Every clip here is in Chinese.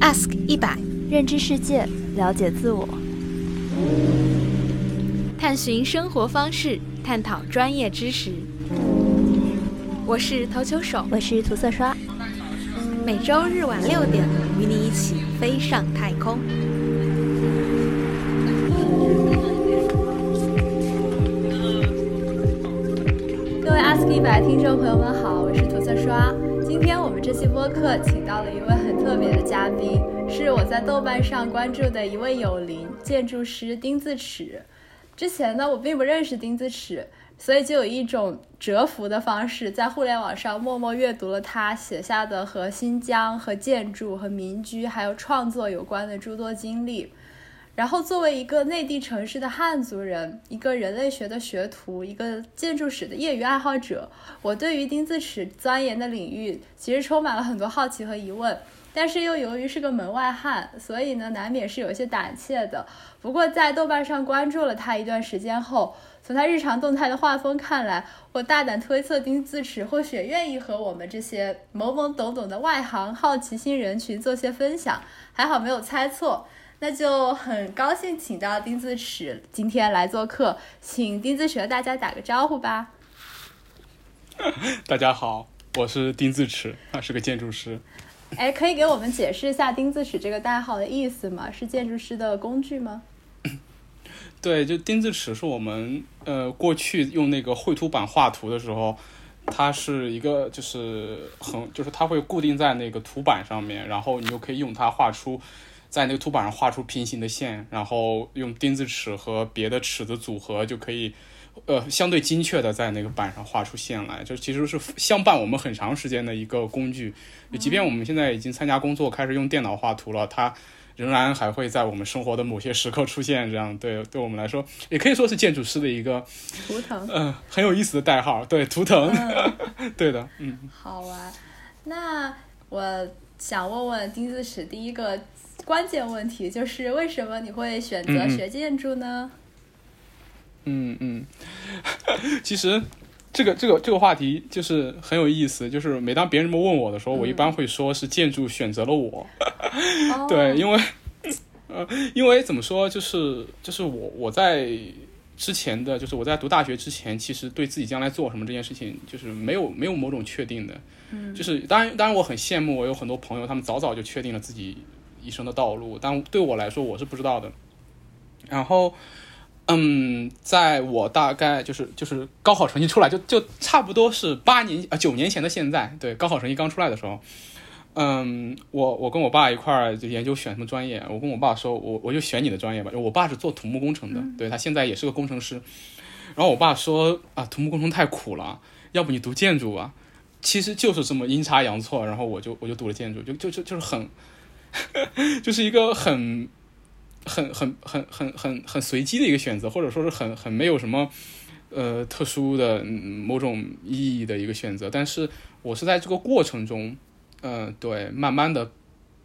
Ask 一百，认知世界，了解自我，探寻生活方式，探讨专业知识。我是投球手，我是涂色刷。每周日晚六点，与你一起飞上太空。各位 Ask 一百听众朋友们好，我是涂色刷。今天我们这期播客请到了一位很特别的嘉宾，是我在豆瓣上关注的一位友邻建筑师丁字尺。之前呢，我并不认识丁字尺，所以就有一种折服的方式，在互联网上默默阅读了他写下的和新疆、和建筑、和民居还有创作有关的诸多经历。然后，作为一个内地城市的汉族人，一个人类学的学徒，一个建筑史的业余爱好者，我对于丁字尺钻研的领域其实充满了很多好奇和疑问。但是又由于是个门外汉，所以呢，难免是有些胆怯的。不过，在豆瓣上关注了他一段时间后，从他日常动态的画风看来，我大胆推测，丁字尺或许愿意和我们这些懵懵懂懂的外行好奇心人群做些分享。还好没有猜错。那就很高兴请到丁字尺今天来做客，请丁字尺和大家打个招呼吧。大家好，我是丁字尺，啊，是个建筑师。哎，可以给我们解释一下丁字尺这个代号的意思吗？是建筑师的工具吗？对，就丁字尺是我们呃过去用那个绘图板画图的时候，它是一个就是很就是它会固定在那个图板上面，然后你就可以用它画出。在那个图板上画出平行的线，然后用钉子尺和别的尺子组合，就可以，呃，相对精确的在那个板上画出线来。就其实是相伴我们很长时间的一个工具。就即便我们现在已经参加工作，开始用电脑画图了，它仍然还会在我们生活的某些时刻出现。这样对对我们来说，也可以说是建筑师的一个图腾。嗯，很有意思的代号。对，图腾。对的，嗯。好啊，那我想问问钉子尺第一个。关键问题就是为什么你会选择学建筑呢？嗯嗯，其实这个这个这个话题就是很有意思。就是每当别人这么问我的时候，我一般会说是建筑选择了我。对，因为 呃，因为怎么说，就是就是我我在之前的就是我在读大学之前，其实对自己将来做什么这件事情，就是没有没有某种确定的。嗯，就是当然当然我很羡慕我有很多朋友，他们早早就确定了自己。一生的道路，但对我来说我是不知道的。然后，嗯，在我大概就是就是高考成绩出来，就就差不多是八年啊九年前的现在，对高考成绩刚出来的时候，嗯，我我跟我爸一块儿就研究选什么专业，我跟我爸说，我我就选你的专业吧。我爸是做土木工程的，对他现在也是个工程师。然后我爸说啊，土木工程太苦了，要不你读建筑吧？其实就是这么阴差阳错，然后我就我就读了建筑，就就就就是很。就是一个很、很、很、很、很、很、很随机的一个选择，或者说是很、很没有什么呃特殊的某种意义的一个选择。但是我是在这个过程中，嗯，对，慢慢的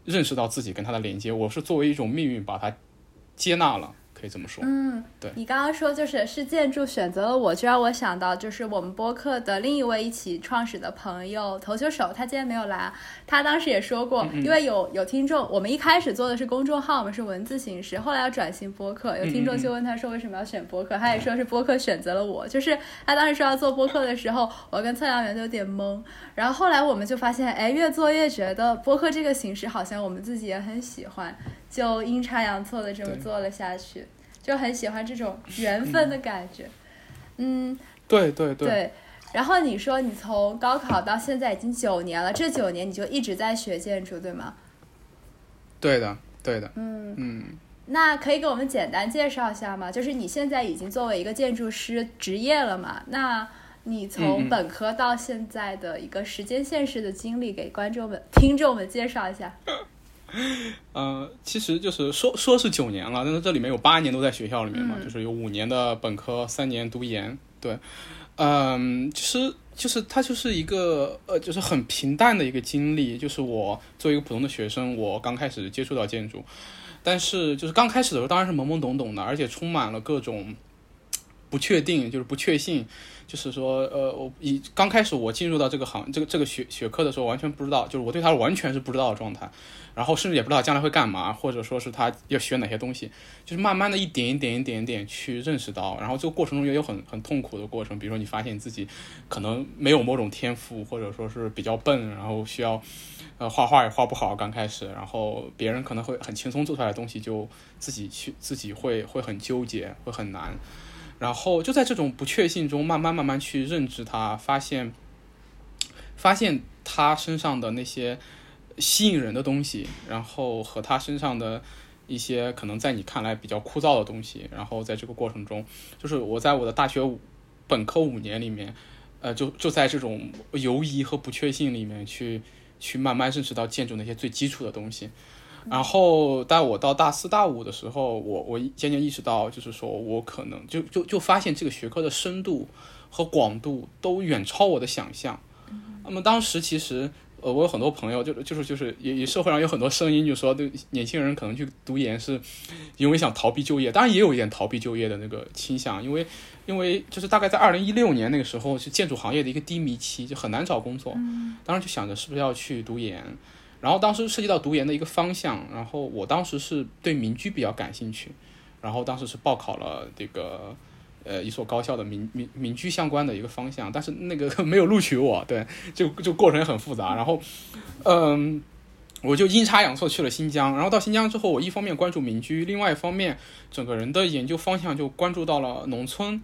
认识到自己跟他的连接。我是作为一种命运把它接纳了。可以这么说，嗯，对。你刚刚说就是是建筑选择了我，就让我想到就是我们播客的另一位一起创始的朋友投球手，他今天没有来，他当时也说过，因为有有听众，我们一开始做的是公众号，我们是文字形式，后来要转型播客，有听众就问他说为什么要选播客，他也说是播客选择了我，就是他当时说要做播客的时候，我跟测量员都有点懵，然后后来我们就发现，哎，越做越觉得播客这个形式好像我们自己也很喜欢。就阴差阳错的这么做了下去，就很喜欢这种缘分的感觉。嗯，对对对。对，然后你说你从高考到现在已经九年了，这九年你就一直在学建筑，对吗？对的，对的。嗯嗯。那可以给我们简单介绍一下吗？就是你现在已经作为一个建筑师职业了嘛？那你从本科到现在的一个时间线式的经历，给观众们、听众们介绍一下。呃，其实就是说说是九年了，但是这里面有八年都在学校里面嘛，就是有五年的本科，三年读研。对，嗯，其实就是它就是一个呃，就是很平淡的一个经历。就是我作为一个普通的学生，我刚开始接触到建筑，但是就是刚开始的时候当然是懵懵懂懂的，而且充满了各种不确定，就是不确信。就是说，呃，我一刚开始我进入到这个行这个这个学学科的时候，完全不知道，就是我对它完全是不知道的状态，然后甚至也不知道将来会干嘛，或者说是他要学哪些东西，就是慢慢的一点一点一点点去认识到，然后这个过程中也有很很痛苦的过程，比如说你发现自己可能没有某种天赋，或者说是比较笨，然后需要呃画画也画不好，刚开始，然后别人可能会很轻松做出来的东西，就自己去自己会会很纠结，会很难。然后就在这种不确信中，慢慢慢慢去认知他，发现，发现他身上的那些吸引人的东西，然后和他身上的一些可能在你看来比较枯燥的东西，然后在这个过程中，就是我在我的大学本科五年里面，呃，就就在这种犹疑和不确信里面去去慢慢认识到建筑那些最基础的东西。然后，当我到大四、大五的时候，我我渐渐意识到，就是说我可能就就就发现这个学科的深度和广度都远超我的想象。那么当时其实，呃，我有很多朋友，就就是就是也也社会上有很多声音，就说对年轻人可能去读研是因为想逃避就业，当然也有一点逃避就业的那个倾向，因为因为就是大概在二零一六年那个时候是建筑行业的一个低迷期，就很难找工作。当时就想着是不是要去读研。然后当时涉及到读研的一个方向，然后我当时是对民居比较感兴趣，然后当时是报考了这个呃一所高校的民民民居相关的一个方向，但是那个 没有录取我，对，就就过程也很复杂。然后，嗯，我就阴差阳错去了新疆，然后到新疆之后，我一方面关注民居，另外一方面整个人的研究方向就关注到了农村，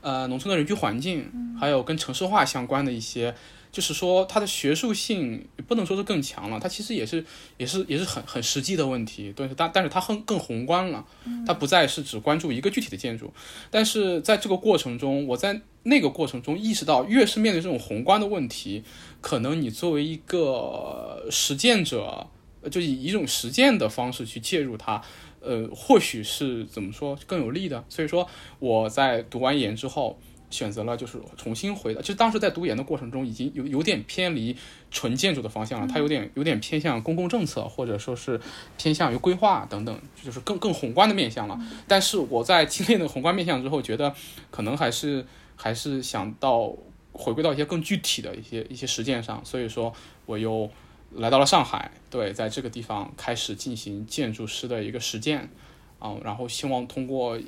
呃，农村的人居环境，还有跟城市化相关的一些。就是说，它的学术性不能说是更强了，它其实也是，也是，也是很很实际的问题。对，但但是它更更宏观了，它不再是只关注一个具体的建筑。但是在这个过程中，我在那个过程中意识到，越是面对这种宏观的问题，可能你作为一个实践者，就以一种实践的方式去介入它，呃，或许是怎么说更有利的。所以说，我在读完研之后。选择了就是重新回到，其实当时在读研的过程中，已经有有点偏离纯建筑的方向了，它有点有点偏向公共政策，或者说是偏向于规划等等，就是更更宏观的面向了。但是我在经历了宏观面向之后，觉得可能还是还是想到回归到一些更具体的一些一些实践上，所以说我又来到了上海，对，在这个地方开始进行建筑师的一个实践，啊，然后希望通过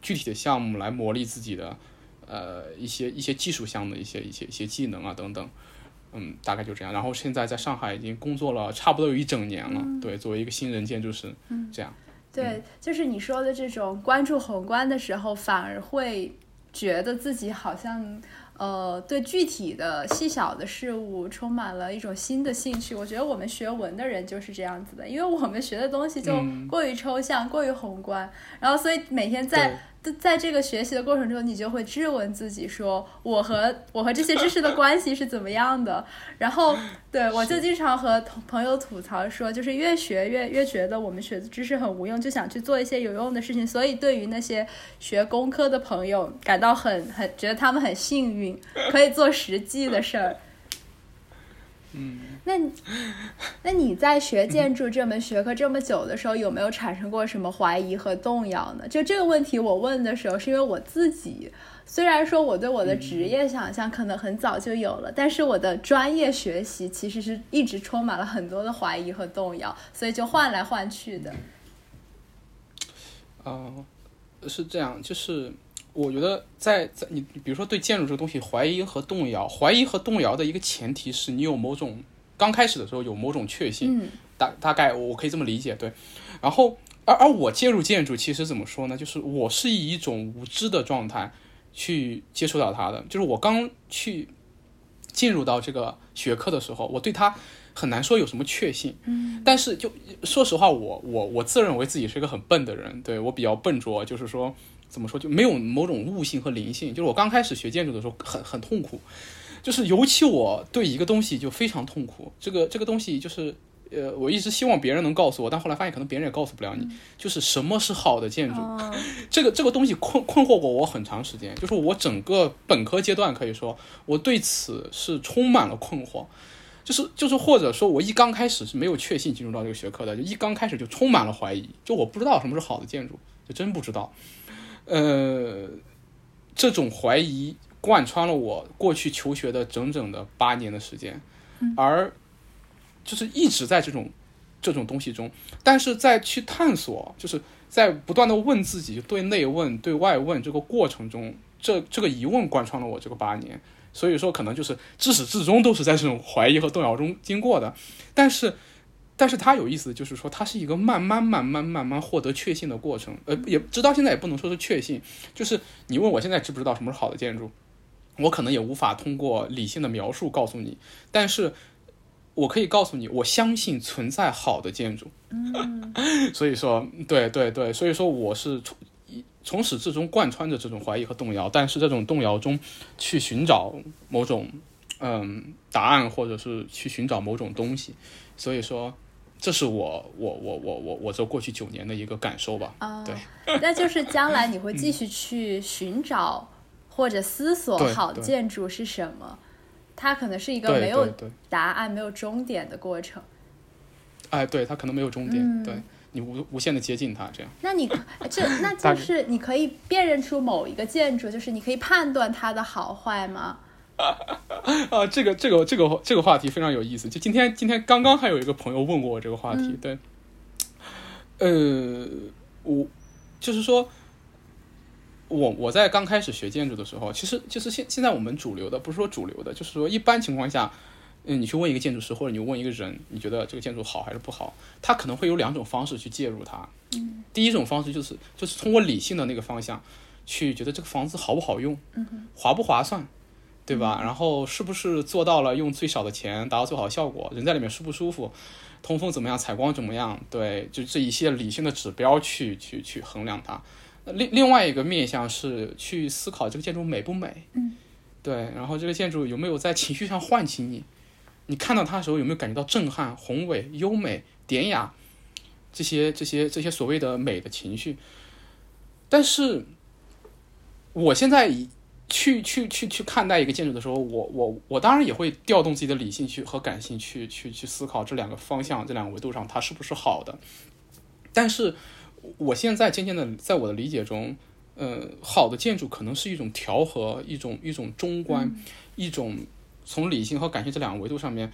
具体的项目来磨砺自己的。呃，一些一些技术项的一些一些一些技能啊等等，嗯，大概就这样。然后现在在上海已经工作了差不多有一整年了，对，作为一个新人建筑师，嗯，这样。对，就是你说的这种关注宏观的时候，反而会觉得自己好像。呃，对具体的细小的事物充满了一种新的兴趣。我觉得我们学文的人就是这样子的，因为我们学的东西就过于抽象、过于宏观，然后所以每天在。在这个学习的过程中，你就会质问自己：说我和我和这些知识的关系是怎么样的？然后，对我就经常和朋友吐槽说，就是越学越越觉得我们学的知识很无用，就想去做一些有用的事情。所以，对于那些学工科的朋友，感到很很觉得他们很幸运，可以做实际的事儿。嗯，那那你在学建筑这门学科这么久的时候，有没有产生过什么怀疑和动摇呢？就这个问题，我问的时候，是因为我自己虽然说我对我的职业想象可能很早就有了，但是我的专业学习其实是一直充满了很多的怀疑和动摇，所以就换来换去的。哦，是这样，就是。我觉得在在你比如说对建筑这个东西怀疑和动摇，怀疑和动摇的一个前提是你有某种刚开始的时候有某种确信，大大概我可以这么理解对。然后而而我介入建筑其实怎么说呢？就是我是以一种无知的状态去接触到它的，就是我刚去进入到这个学科的时候，我对它很难说有什么确信。嗯，但是就说实话，我我我自认为自己是一个很笨的人，对我比较笨拙，就是说。怎么说就没有某种悟性和灵性？就是我刚开始学建筑的时候很很痛苦，就是尤其我对一个东西就非常痛苦。这个这个东西就是呃，我一直希望别人能告诉我，但后来发现可能别人也告诉不了你。就是什么是好的建筑？这个这个东西困困惑过我很长时间。就是我整个本科阶段可以说我对此是充满了困惑。就是就是或者说我一刚开始是没有确信进入到这个学科的，就一刚开始就充满了怀疑。就我不知道什么是好的建筑，就真不知道。呃，这种怀疑贯穿了我过去求学的整整的八年的时间，而就是一直在这种这种东西中，但是在去探索，就是在不断的问自己，对内问、对外问这个过程中，这这个疑问贯穿了我这个八年。所以说，可能就是自始至终都是在这种怀疑和动摇中经过的。但是，但是它有意思的就是说，它是一个慢慢、慢慢、慢慢获得确信的过程。呃，也直到现在也不能说是确信，就是你问我现在知不知道什么是好的建筑，我可能也无法通过理性的描述告诉你。但是，我可以告诉你，我相信存在好的建筑。嗯，所以说，对对对，所以说我是从从始至终贯穿着这种怀疑和动摇，但是这种动摇中去寻找某种嗯答案，或者是去寻找某种东西。所以说，这是我我我我我我这过去九年的一个感受吧。啊，对，那就是将来你会继续去寻找或者思索对好对建筑是什么？它可能是一个对没有答案、没有终点的过程。哎，对，它可能没有终点，嗯对你无无限的接近它，这样。那你这 那就是你可以辨认出某一个建筑，就是你可以判断它的好坏吗？啊，这个这个这个这个话题非常有意思。就今天今天刚刚还有一个朋友问过我这个话题，嗯对，呃，我就是说，我我在刚开始学建筑的时候，其实就是现现在我们主流的，不是说主流的，就是说一般情况下，嗯，你去问一个建筑师或者你问一个人，你觉得这个建筑好还是不好，他可能会有两种方式去介入它。嗯，第一种方式就是就是通过理性的那个方向去觉得这个房子好不好用，嗯，划不划算。对吧？然后是不是做到了用最少的钱达到最好的效果？人在里面舒不舒服？通风怎么样？采光怎么样？对，就这一些理性的指标去去去衡量它。另另外一个面向是去思考这个建筑美不美？嗯，对，然后这个建筑有没有在情绪上唤起你？你看到它的时候有没有感觉到震撼、宏伟、优美、典雅？这些这些这些所谓的美的情绪。但是我现在以去去去去看待一个建筑的时候，我我我当然也会调动自己的理性去和感性去去去思考这两个方向、这两个维度上它是不是好的。但是我现在渐渐的在我的理解中，呃，好的建筑可能是一种调和，一种一种中观，一种从理性和感性这两个维度上面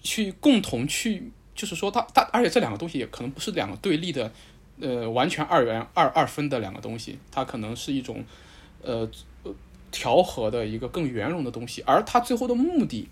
去共同去，就是说它它，而且这两个东西也可能不是两个对立的，呃，完全二元二二分的两个东西，它可能是一种。呃呃调和的一个更圆融的东西，而它最后的目的，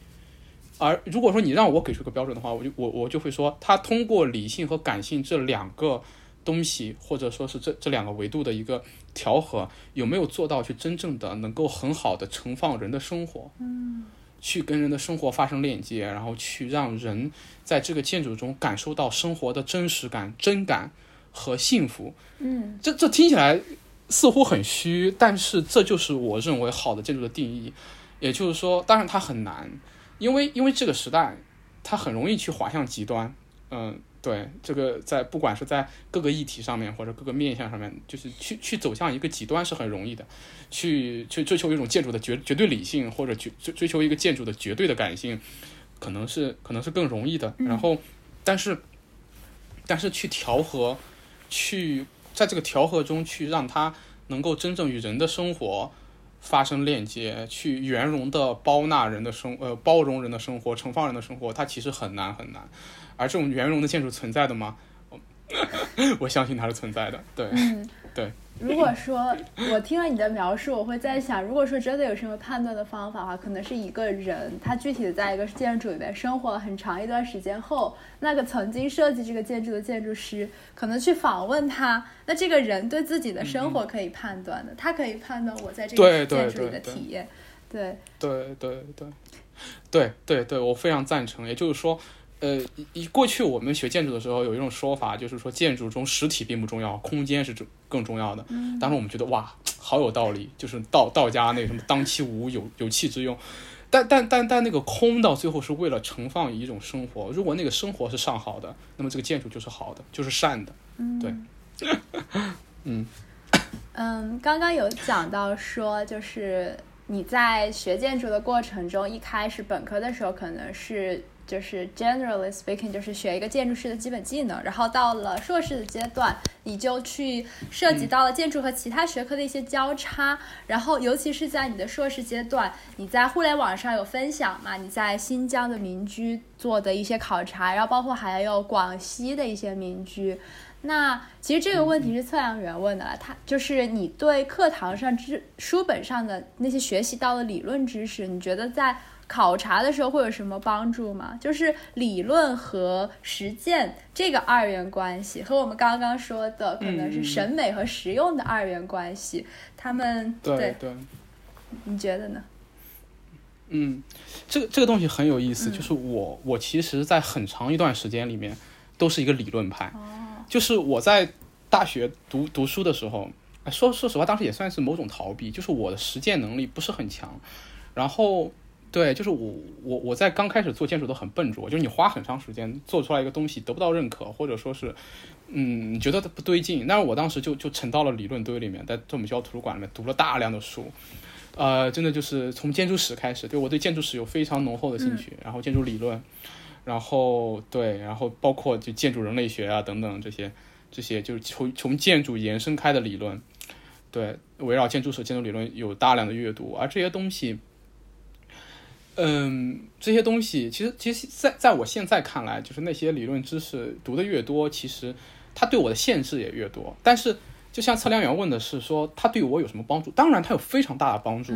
而如果说你让我给出个标准的话，我就我我就会说，它通过理性和感性这两个东西，或者说是这这两个维度的一个调和，有没有做到去真正的能够很好的盛放人的生活，嗯，去跟人的生活发生链接，然后去让人在这个建筑中感受到生活的真实感、真感和幸福，嗯，这这听起来。似乎很虚，但是这就是我认为好的建筑的定义。也就是说，当然它很难，因为因为这个时代，它很容易去滑向极端。嗯，对，这个在不管是在各个议题上面或者各个面向上面，就是去去走向一个极端是很容易的。去去追求一种建筑的绝绝对理性，或者去追追求一个建筑的绝对的感性，可能是可能是更容易的。然后，但是但是去调和，去。在这个调和中，去让它能够真正与人的生活发生链接，去圆融的包纳人的生呃包容人的生活，盛放人的生活，它其实很难很难。而这种圆融的建筑存在的吗？我相信它是存在的。对，嗯，对。如果说我听了你的描述，我会在想，如果说真的有什么判断的方法的话，可能是一个人他具体的在一个建筑里面生活了很长一段时间后，那个曾经设计这个建筑的建筑师可能去访问他，那这个人对自己的生活可以判断的，他可以判断我在这个建筑里的体验。对对对对对对对，我非常赞成。也就是说。呃，一过去我们学建筑的时候，有一种说法，就是说建筑中实体并不重要，空间是更重要的。嗯，当时我们觉得哇，好有道理，就是道道家那个什么当其无，有有气之用。但但但但那个空到最后是为了盛放一种生活。如果那个生活是上好的，那么这个建筑就是好的，就是善的。嗯，对。嗯 嗯，刚刚有讲到说，就是你在学建筑的过程中，一开始本科的时候可能是。就是 generally speaking，就是学一个建筑师的基本技能，然后到了硕士的阶段，你就去涉及到了建筑和其他学科的一些交叉，然后尤其是在你的硕士阶段，你在互联网上有分享嘛？你在新疆的民居做的一些考察，然后包括还有广西的一些民居。那其实这个问题是测量员问的，他就是你对课堂上知书本上的那些学习到的理论知识，你觉得在考察的时候会有什么帮助吗？就是理论和实践这个二元关系，和我们刚刚说的可能是审美和实用的二元关系，他们对对，你觉得呢？嗯，这个这个东西很有意思，就是我我其实，在很长一段时间里面都是一个理论派。哦就是我在大学读读书的时候，说说实话，当时也算是某种逃避。就是我的实践能力不是很强，然后对，就是我我我在刚开始做建筑都很笨拙，就是你花很长时间做出来一个东西得不到认可，或者说是嗯你觉得它不对劲，但是我当时就就沉到了理论堆里面，在我们学校图书馆里面读了大量的书，呃，真的就是从建筑史开始，对我对建筑史有非常浓厚的兴趣，然后建筑理论。然后对，然后包括就建筑人类学啊等等这些，这些就是从从建筑延伸开的理论，对，围绕建筑史、建筑理论有大量的阅读，而这些东西，嗯，这些东西其实其实，在在我现在看来，就是那些理论知识读的越多，其实它对我的限制也越多。但是，就像测量员问的是说，它对我有什么帮助？当然，它有非常大的帮助，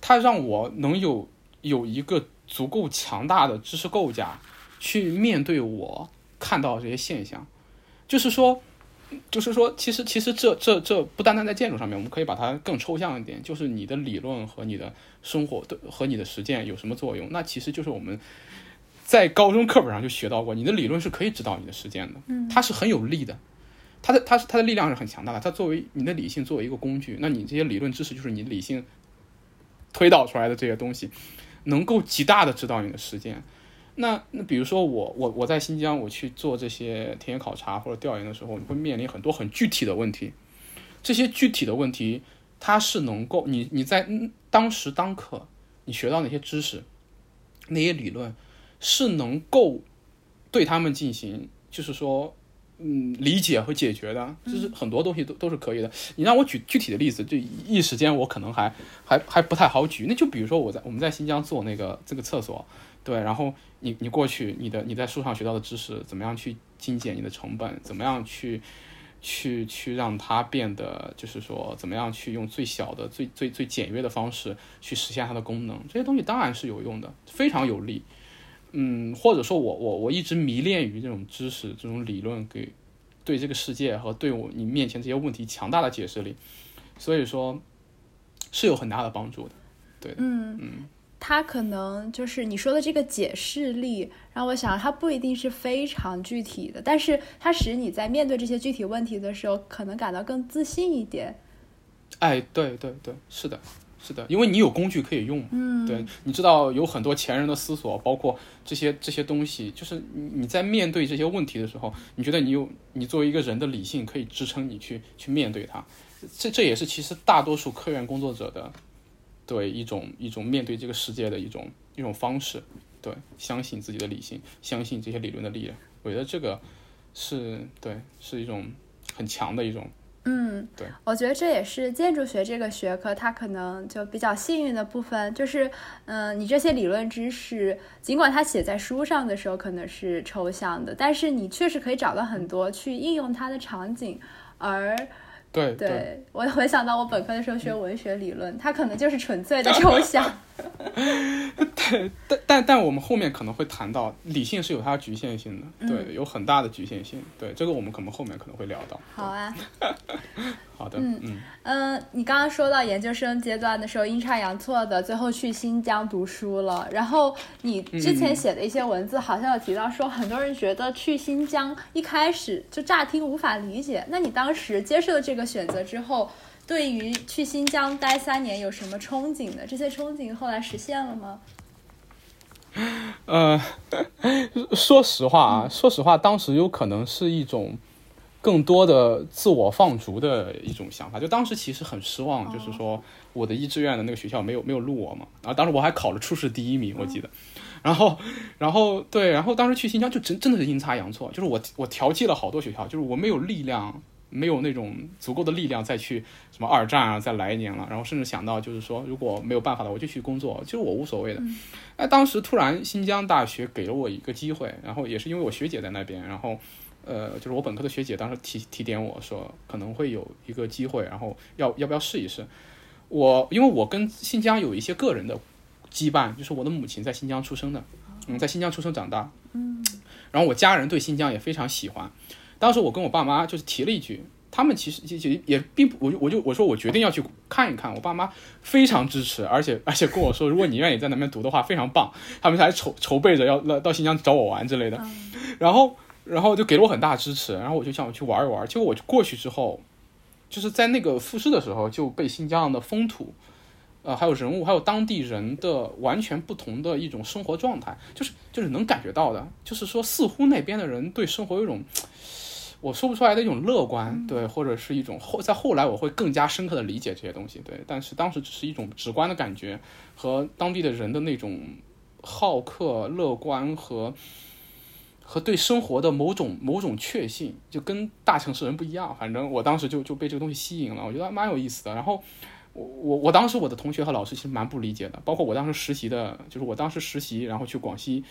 它让我能有有一个足够强大的知识构架。去面对我看到这些现象，就是说，就是说，其实其实这这这不单单在建筑上面，我们可以把它更抽象一点，就是你的理论和你的生活的和你的实践有什么作用？那其实就是我们在高中课本上就学到过，你的理论是可以指导你的实践的，它是很有力的，它的它是它的力量是很强大的，它作为你的理性作为一个工具，那你这些理论知识就是你理性推导出来的这些东西，能够极大的指导你的实践。那那比如说我我我在新疆我去做这些田野考察或者调研的时候，你会面临很多很具体的问题。这些具体的问题，它是能够你你在当时当刻你学到那些知识，那些理论是能够对他们进行，就是说嗯理解和解决的，就是很多东西都都是可以的。你让我举具体的例子，就一时间我可能还还还不太好举。那就比如说我在我们在新疆做那个这个厕所。对，然后你你过去，你的你在书上学到的知识，怎么样去精简你的成本？怎么样去去去让它变得，就是说，怎么样去用最小的、最最最简约的方式去实现它的功能？这些东西当然是有用的，非常有利。嗯，或者说我我我一直迷恋于这种知识、这种理论给对这个世界和对我你面前这些问题强大的解释力，所以说是有很大的帮助的。对，嗯嗯。它可能就是你说的这个解释力，让我想，它不一定是非常具体的，但是它使你在面对这些具体问题的时候，可能感到更自信一点。哎，对对对，是的，是的，因为你有工具可以用。嗯，对，你知道有很多前人的思索，包括这些这些东西，就是你你在面对这些问题的时候，你觉得你有你作为一个人的理性可以支撑你去去面对它。这这也是其实大多数科研工作者的。对一种一种面对这个世界的一种一种方式，对，相信自己的理性，相信这些理论的力量，我觉得这个是对，是一种很强的一种，嗯，对，我觉得这也是建筑学这个学科它可能就比较幸运的部分，就是，嗯，你这些理论知识，尽管它写在书上的时候可能是抽象的，但是你确实可以找到很多去应用它的场景，而。对对，我回想到我本科的时候学文学理论，它可能就是纯粹的 抽象。对，但但但我们后面可能会谈到，理性是有它的局限性的，对，有很大的局限性。对，这个我们可能后面可能会聊到。好啊。好的，嗯嗯嗯，你刚刚说到研究生阶段的时候阴差阳错的最后去新疆读书了，然后你之前写的一些文字好像有提到说，很多人觉得去新疆一开始就乍听无法理解，那你当时接受了这个选择之后，对于去新疆待三年有什么憧憬的？这些憧憬后来实现了吗？呃，说实话啊，说实话，当时有可能是一种。更多的自我放逐的一种想法，就当时其实很失望，就是说我的一志愿的那个学校没有没有录我嘛，然后当时我还考了初试第一名，我记得，然后，然后对，然后当时去新疆就真真的是阴差阳错，就是我我调剂了好多学校，就是我没有力量，没有那种足够的力量再去什么二战啊，再来一年了。然后甚至想到就是说，如果没有办法了，我就去工作，其实我无所谓的。哎，当时突然新疆大学给了我一个机会，然后也是因为我学姐在那边，然后。呃，就是我本科的学姐当时提提点我说可能会有一个机会，然后要要不要试一试？我因为我跟新疆有一些个人的羁绊，就是我的母亲在新疆出生的，嗯，在新疆出生长大，嗯，然后我家人对新疆也非常喜欢。当时我跟我爸妈就是提了一句，他们其实其实也并不，我就我就我说我决定要去看一看，我爸妈非常支持，而且而且跟我说，如果你愿意在那边读的话，非常棒，他们还筹筹备着要到到新疆找我玩之类的，然后。然后就给了我很大支持，然后我就想我去玩一玩。结果我过去之后，就是在那个复试的时候就被新疆的风土，呃，还有人物，还有当地人的完全不同的一种生活状态，就是就是能感觉到的，就是说似乎那边的人对生活有一种我说不出来的一种乐观，对，或者是一种后在后来我会更加深刻的理解这些东西，对。但是当时只是一种直观的感觉和当地的人的那种好客、乐观和。和对生活的某种某种确信，就跟大城市人不一样。反正我当时就就被这个东西吸引了，我觉得蛮有意思的。然后我我我当时我的同学和老师其实蛮不理解的，包括我当时实习的，就是我当时实习，然后去广西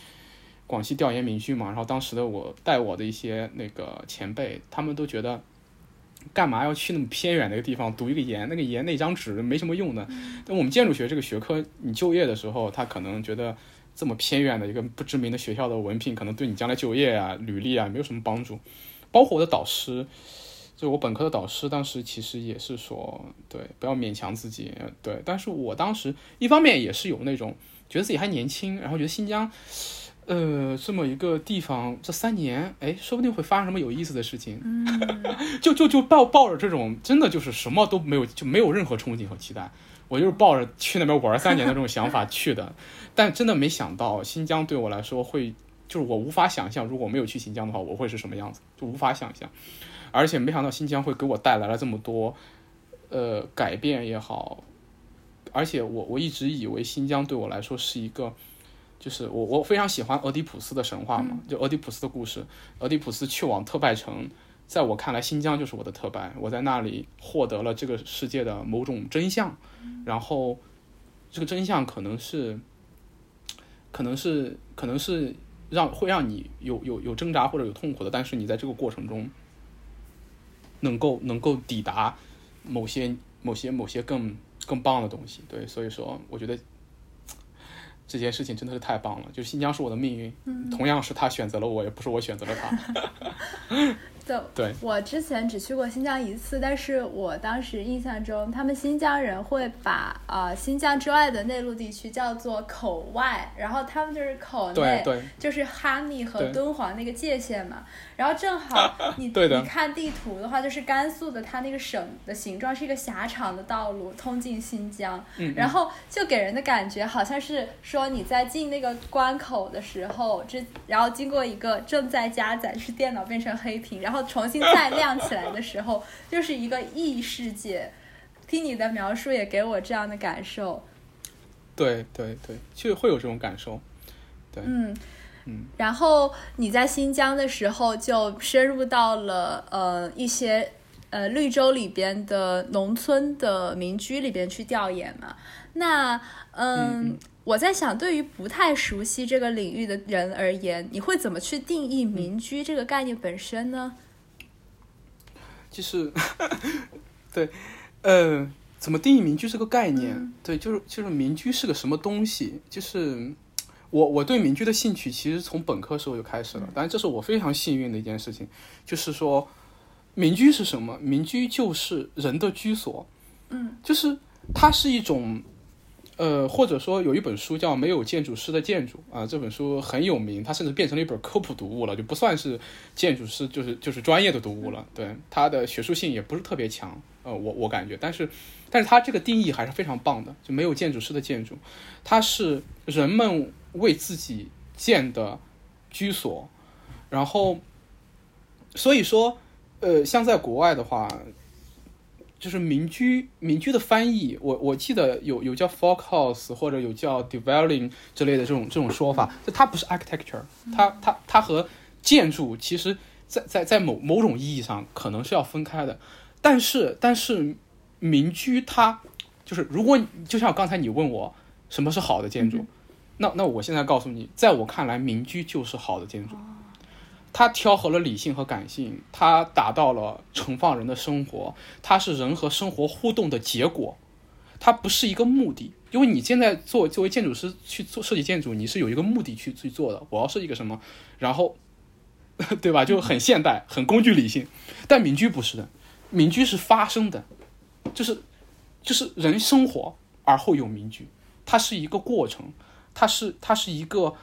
广西调研民居嘛。然后当时的我带我的一些那个前辈，他们都觉得干嘛要去那么偏远的一个地方读一个研？那个研那张纸没什么用的。但我们建筑学这个学科，你就业的时候，他可能觉得。这么偏远的一个不知名的学校的文凭，可能对你将来就业啊、履历啊没有什么帮助。包括我的导师，就我本科的导师，当时其实也是说，对，不要勉强自己。对，但是我当时一方面也是有那种觉得自己还年轻，然后觉得新疆，呃，这么一个地方，这三年，哎，说不定会发生什么有意思的事情。嗯，就就就抱抱着这种，真的就是什么都没有，就没有任何憧憬和期待。我就是抱着去那边玩三年的这种想法 去的，但真的没想到新疆对我来说会，就是我无法想象，如果没有去新疆的话，我会是什么样子，就无法想象。而且没想到新疆会给我带来了这么多，呃，改变也好。而且我我一直以为新疆对我来说是一个，就是我我非常喜欢俄狄浦斯的神话嘛，就俄狄浦斯的故事，俄狄浦斯去往特拜城。在我看来，新疆就是我的特拜。我在那里获得了这个世界的某种真相，然后这个真相可能是，可能是，可能是让会让你有有有挣扎或者有痛苦的，但是你在这个过程中能够能够抵达某些某些某些更更棒的东西。对，所以说我觉得这件事情真的是太棒了。就是新疆是我的命运，同样是他选择了我，也不是我选择了他。对，我之前只去过新疆一次，但是我当时印象中，他们新疆人会把呃新疆之外的内陆地区叫做口外，然后他们就是口内，就是哈密和敦煌那个界限嘛。然后正好 你你看地图的话，就是甘肃的它那个省的形状是一个狭长的道路通进新疆，然后就给人的感觉好像是说你在进那个关口的时候，这然后经过一个正在加载，是电脑变成黑屏，然后。然后重新再亮起来的时候，就是一个异世界。听你的描述也给我这样的感受。对对对，就会有这种感受。对，嗯嗯。然后你在新疆的时候，就深入到了呃一些呃绿洲里边的农村的民居里边去调研嘛。那嗯，我在想，对于不太熟悉这个领域的人而言，你会怎么去定义民居这个概念本身呢？就是，对，呃，怎么定义民居这个概念？对，就是就是民居是个什么东西？就是我我对民居的兴趣其实从本科时候就开始了，当然这是我非常幸运的一件事情。就是说，民居是什么？民居就是人的居所，嗯，就是它是一种。呃，或者说有一本书叫《没有建筑师的建筑》啊，这本书很有名，它甚至变成了一本科普读物了，就不算是建筑师，就是就是专业的读物了。对，它的学术性也不是特别强，呃，我我感觉，但是，但是它这个定义还是非常棒的，就没有建筑师的建筑，它是人们为自己建的居所，然后，所以说，呃，像在国外的话。就是民居民居的翻译，我我记得有有叫 folk house 或者有叫 dwelling 之类的这种这种说法，就它不是 architecture，它它它和建筑其实在在在某某种意义上可能是要分开的，但是但是民居它就是如果就像刚才你问我什么是好的建筑，那那我现在告诉你，在我看来，民居就是好的建筑。它调和了理性和感性，它达到了盛放人的生活，它是人和生活互动的结果，它不是一个目的。因为你现在做作为建筑师去做设计建筑，你是有一个目的去去做的。我要设计一个什么，然后，对吧？就很现代，很工具理性。但民居不是的，民居是发生的，就是就是人生活而后有民居，它是一个过程，它是它是一个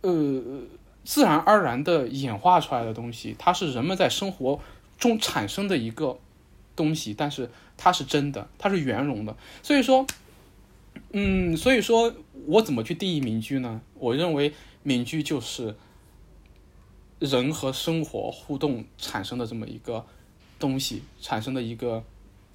呃。自然而然的演化出来的东西，它是人们在生活中产生的一个东西，但是它是真的，它是圆融的。所以说，嗯，所以说我怎么去定义民居呢？我认为民居就是人和生活互动产生的这么一个东西，产生的一个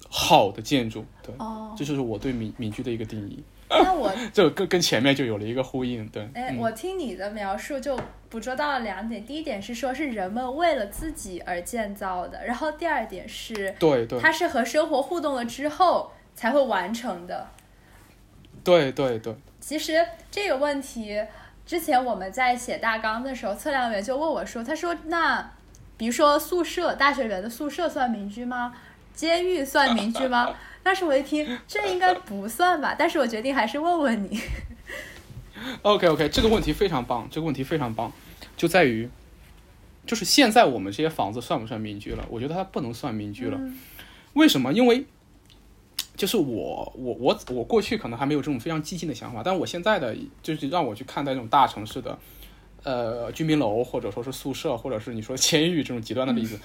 好的建筑。对，这就是我对民民居的一个定义。那我 就跟跟前面就有了一个呼应，对。哎，我听你的描述就捕捉到了两点，第一点是说，是人们为了自己而建造的，然后第二点是，对对，它是和生活互动了之后才会完成的。对对对。其实这个问题之前我们在写大纲的时候，测量员就问我说：“他说那比如说宿舍，大学里的宿舍算民居吗？监狱算民居吗？” 但是我一听，这应该不算吧？但是我决定还是问问你。OK OK，这个问题非常棒，这个问题非常棒，就在于，就是现在我们这些房子算不算民居了？我觉得它不能算民居了。为什么？因为，就是我我我我过去可能还没有这种非常激进的想法，但我现在的就是让我去看待这种大城市的，呃，居民楼或者说是宿舍，或者是你说监狱这种极端的例子。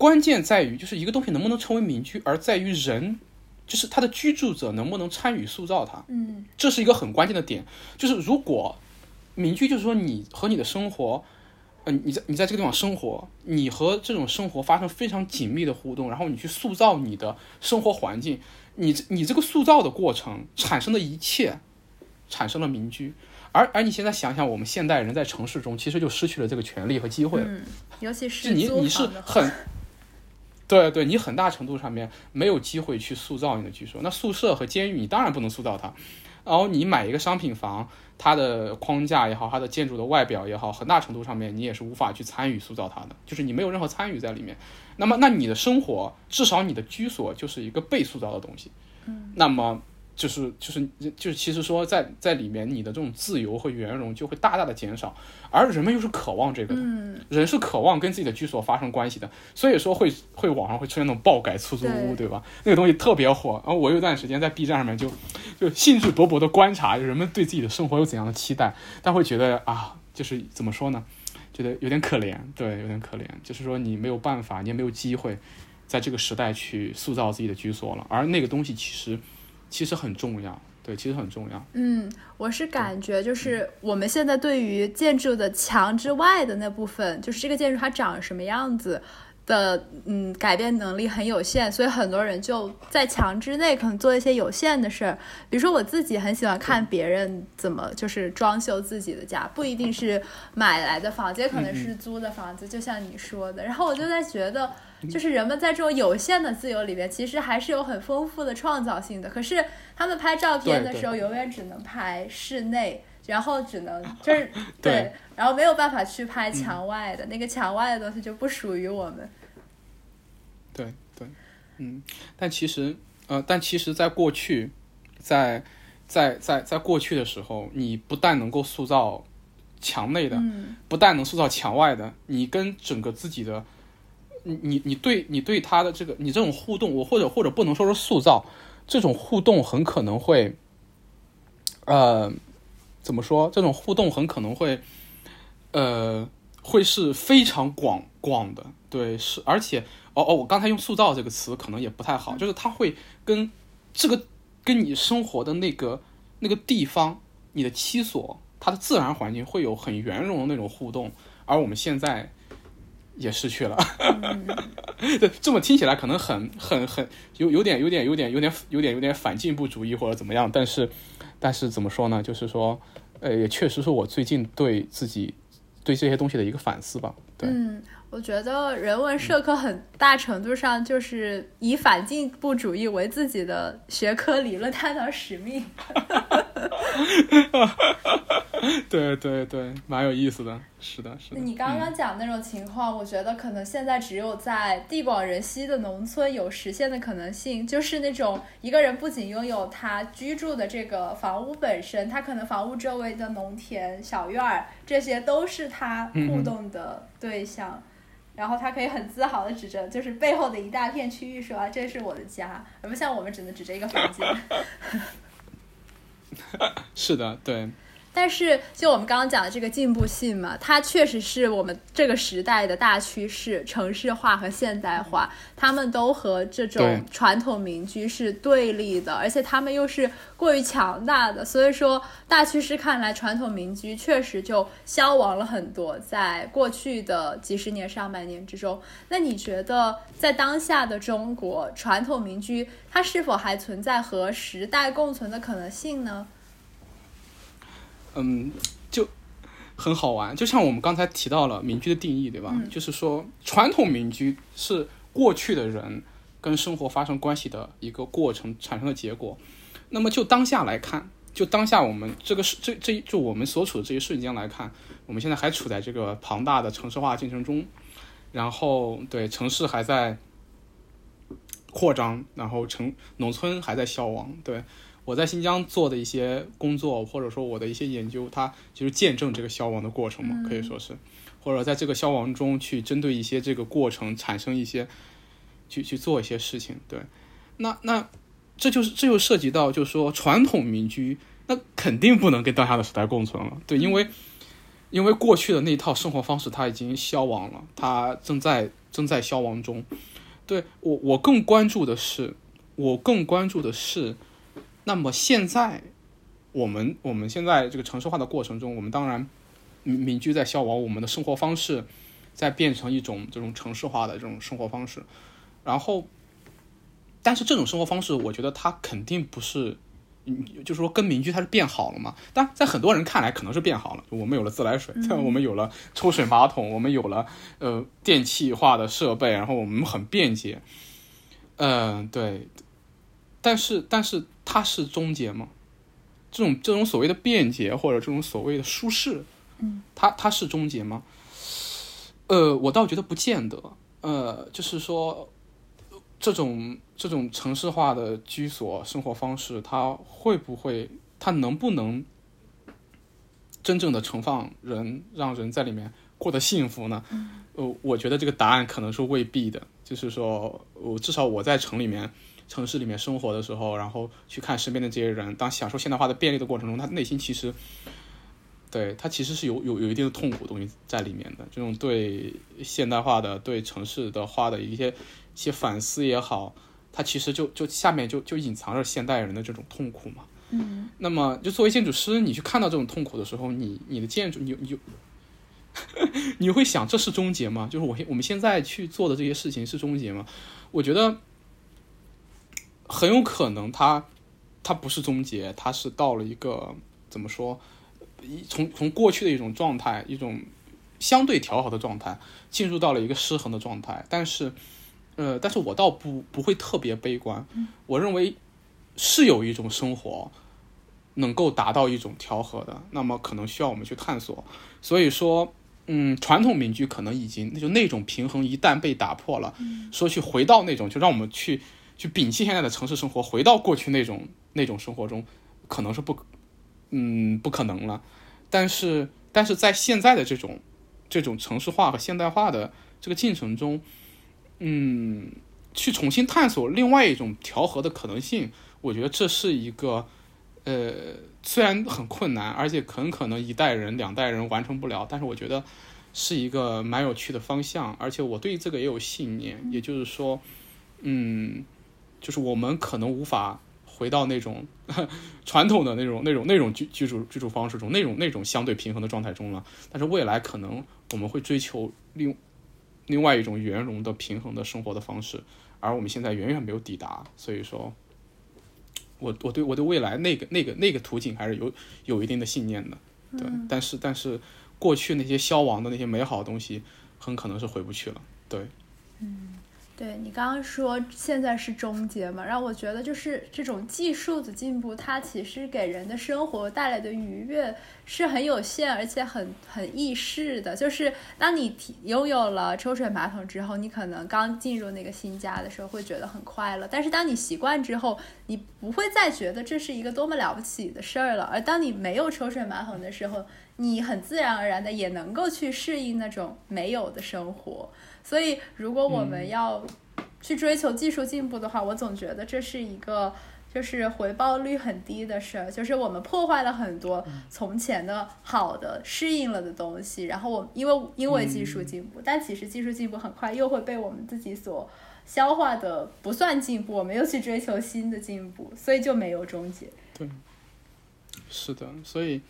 关键在于，就是一个东西能不能成为民居，而在于人，就是他的居住者能不能参与塑造它。嗯，这是一个很关键的点。就是如果民居，就是说你和你的生活，嗯，你在你在这个地方生活，你和这种生活发生非常紧密的互动，然后你去塑造你的生活环境，你你这个塑造的过程产生的一切，产生了民居。而而你现在想想，我们现代人在城市中其实就失去了这个权利和机会了。嗯，尤其是你你是很。对对，你很大程度上面没有机会去塑造你的居所。那宿舍和监狱，你当然不能塑造它。然后你买一个商品房，它的框架也好，它的建筑的外表也好，很大程度上面你也是无法去参与塑造它的，就是你没有任何参与在里面。那么，那你的生活，至少你的居所就是一个被塑造的东西。嗯，那么。就是就是就是，其实说在在里面，你的这种自由和圆融就会大大的减少，而人们又是渴望这个的，人是渴望跟自己的居所发生关系的，所以说会会网上会出现那种爆改出租屋，对吧？那个东西特别火，然后我有段时间在 B 站上面就就兴致勃勃的观察人们对自己的生活有怎样的期待，但会觉得啊，就是怎么说呢？觉得有点可怜，对，有点可怜，就是说你没有办法，你也没有机会在这个时代去塑造自己的居所了，而那个东西其实。其实很重要，对，其实很重要。嗯，我是感觉就是我们现在对于建筑的墙之外的那部分，就是这个建筑它长什么样子的，嗯，改变能力很有限，所以很多人就在墙之内可能做一些有限的事儿。比如说我自己很喜欢看别人怎么就是装修自己的家，不一定是买来的房子，也可能是租的房子，就像你说的。然后我就在觉得。就是人们在这种有限的自由里面，其实还是有很丰富的创造性的。可是他们拍照片的时候，永远只能拍室内，然后只能就是 对，然后没有办法去拍墙外的那个墙外的东西就不属于我们。对对，嗯，但其实呃，但其实，在过去，在在在在过去的时候，你不但能够塑造墙内的，不但能塑造墙外的，你跟整个自己的。你你对你对他的这个你这种互动，我或者或者不能说是塑造，这种互动很可能会，呃，怎么说？这种互动很可能会，呃，会是非常广广的，对，是而且哦哦，我刚才用塑造这个词可能也不太好，就是它会跟这个跟你生活的那个那个地方，你的栖所，它的自然环境会有很圆融的那种互动，而我们现在。也失去了。对，这么听起来可能很很很有有点有点有点有点有点有点反进步主义或者怎么样，但是但是怎么说呢？就是说，呃，也确实是我最近对自己对这些东西的一个反思吧。对，嗯，我觉得人文社科很大程度上就是以反进步主义为自己的学科理论探讨使命。对对对，蛮有意思的，是的，是的。你刚刚讲那种情况，我觉得可能现在只有在地广人稀的农村有实现的可能性，就是那种一个人不仅拥有他居住的这个房屋本身，他可能房屋周围的农田、小院儿，这些都是他互动的对象，然后他可以很自豪的指着就是背后的一大片区域说啊，这是我的家，而不像我们只能指着一个房间。是的，对。但是，就我们刚刚讲的这个进步性嘛，它确实是我们这个时代的大趋势，城市化和现代化，他们都和这种传统民居是对立的，而且他们又是过于强大的。所以说，大趋势看来，传统民居确实就消亡了很多，在过去的几十年、上百年之中。那你觉得，在当下的中国，传统民居它是否还存在和时代共存的可能性呢？嗯，就很好玩，就像我们刚才提到了民居的定义，对吧？就是说，传统民居是过去的人跟生活发生关系的一个过程产生的结果。那么就当下来看，就当下我们这个是这这就我们所处的这一瞬间来看，我们现在还处在这个庞大的城市化进程中，然后对城市还在扩张，然后城农村还在消亡，对。我在新疆做的一些工作，或者说我的一些研究，它就是见证这个消亡的过程嘛，可以说是，或者在这个消亡中去针对一些这个过程产生一些，去去做一些事情。对，那那这就是这就涉及到，就是说传统民居，那肯定不能跟当下的时代共存了。对，因为因为过去的那套生活方式它已经消亡了，它正在正在消亡中。对我我更关注的是，我更关注的是。那么现在，我们我们现在这个城市化的过程中，我们当然民居在消亡，我们的生活方式在变成一种这种城市化的这种生活方式。然后，但是这种生活方式，我觉得它肯定不是，嗯，就是说跟民居它是变好了嘛？但在很多人看来，可能是变好了。我们有了自来水，我们有了抽水马桶，我们有了呃电气化的设备，然后我们很便捷。嗯，对。但是，但是它是终结吗？这种这种所谓的便捷或者这种所谓的舒适，嗯，它它是终结吗？呃，我倒觉得不见得。呃，就是说，这种这种城市化的居所生活方式，它会不会，它能不能真正的盛放人，让人在里面过得幸福呢？呃，我觉得这个答案可能是未必的。就是说，我至少我在城里面。城市里面生活的时候，然后去看身边的这些人，当享受现代化的便利的过程中，他内心其实，对他其实是有有有一定的痛苦东西在里面的。这种对现代化的、对城市的化的一些一些反思也好，它其实就就下面就就隐藏着现代人的这种痛苦嘛。嗯。那么，就作为建筑师，你去看到这种痛苦的时候，你你的建筑，你你就 你会想，这是终结吗？就是我我们现在去做的这些事情是终结吗？我觉得。很有可能，它，它不是终结，它是到了一个怎么说，一从从过去的一种状态，一种相对调和的状态，进入到了一个失衡的状态。但是，呃，但是我倒不不会特别悲观。我认为是有一种生活能够达到一种调和的，那么可能需要我们去探索。所以说，嗯，传统民居可能已经那就那种平衡一旦被打破了，说去回到那种，就让我们去。去摒弃现在的城市生活，回到过去那种那种生活中，可能是不，嗯，不可能了。但是，但是在现在的这种这种城市化和现代化的这个进程中，嗯，去重新探索另外一种调和的可能性，我觉得这是一个，呃，虽然很困难，而且很可能一代人、两代人完成不了，但是我觉得是一个蛮有趣的方向，而且我对这个也有信念，也就是说，嗯。就是我们可能无法回到那种 传统的那种、那种、那种居居住居住方式中，那种、那种相对平衡的状态中了。但是未来可能我们会追求另另外一种圆融的、平衡的生活的方式，而我们现在远远没有抵达。所以说，我我对我对未来那个那个那个途径还是有有一定的信念的。对，但是但是过去那些消亡的那些美好的东西，很可能是回不去了。对。嗯。对你刚刚说现在是终结嘛，让我觉得就是这种技术的进步，它其实给人的生活带来的愉悦是很有限，而且很很易逝的。就是当你拥有了抽水马桶之后，你可能刚进入那个新家的时候会觉得很快乐，但是当你习惯之后，你不会再觉得这是一个多么了不起的事儿了。而当你没有抽水马桶的时候，你很自然而然的也能够去适应那种没有的生活。所以，如果我们要去追求技术进步的话，我总觉得这是一个就是回报率很低的事儿。就是我们破坏了很多从前的好的适应了的东西，然后我因为因为技术进步，但其实技术进步很快又会被我们自己所消化的不算进步，我们又去追求新的进步，所以就没有终结。对，是的，所以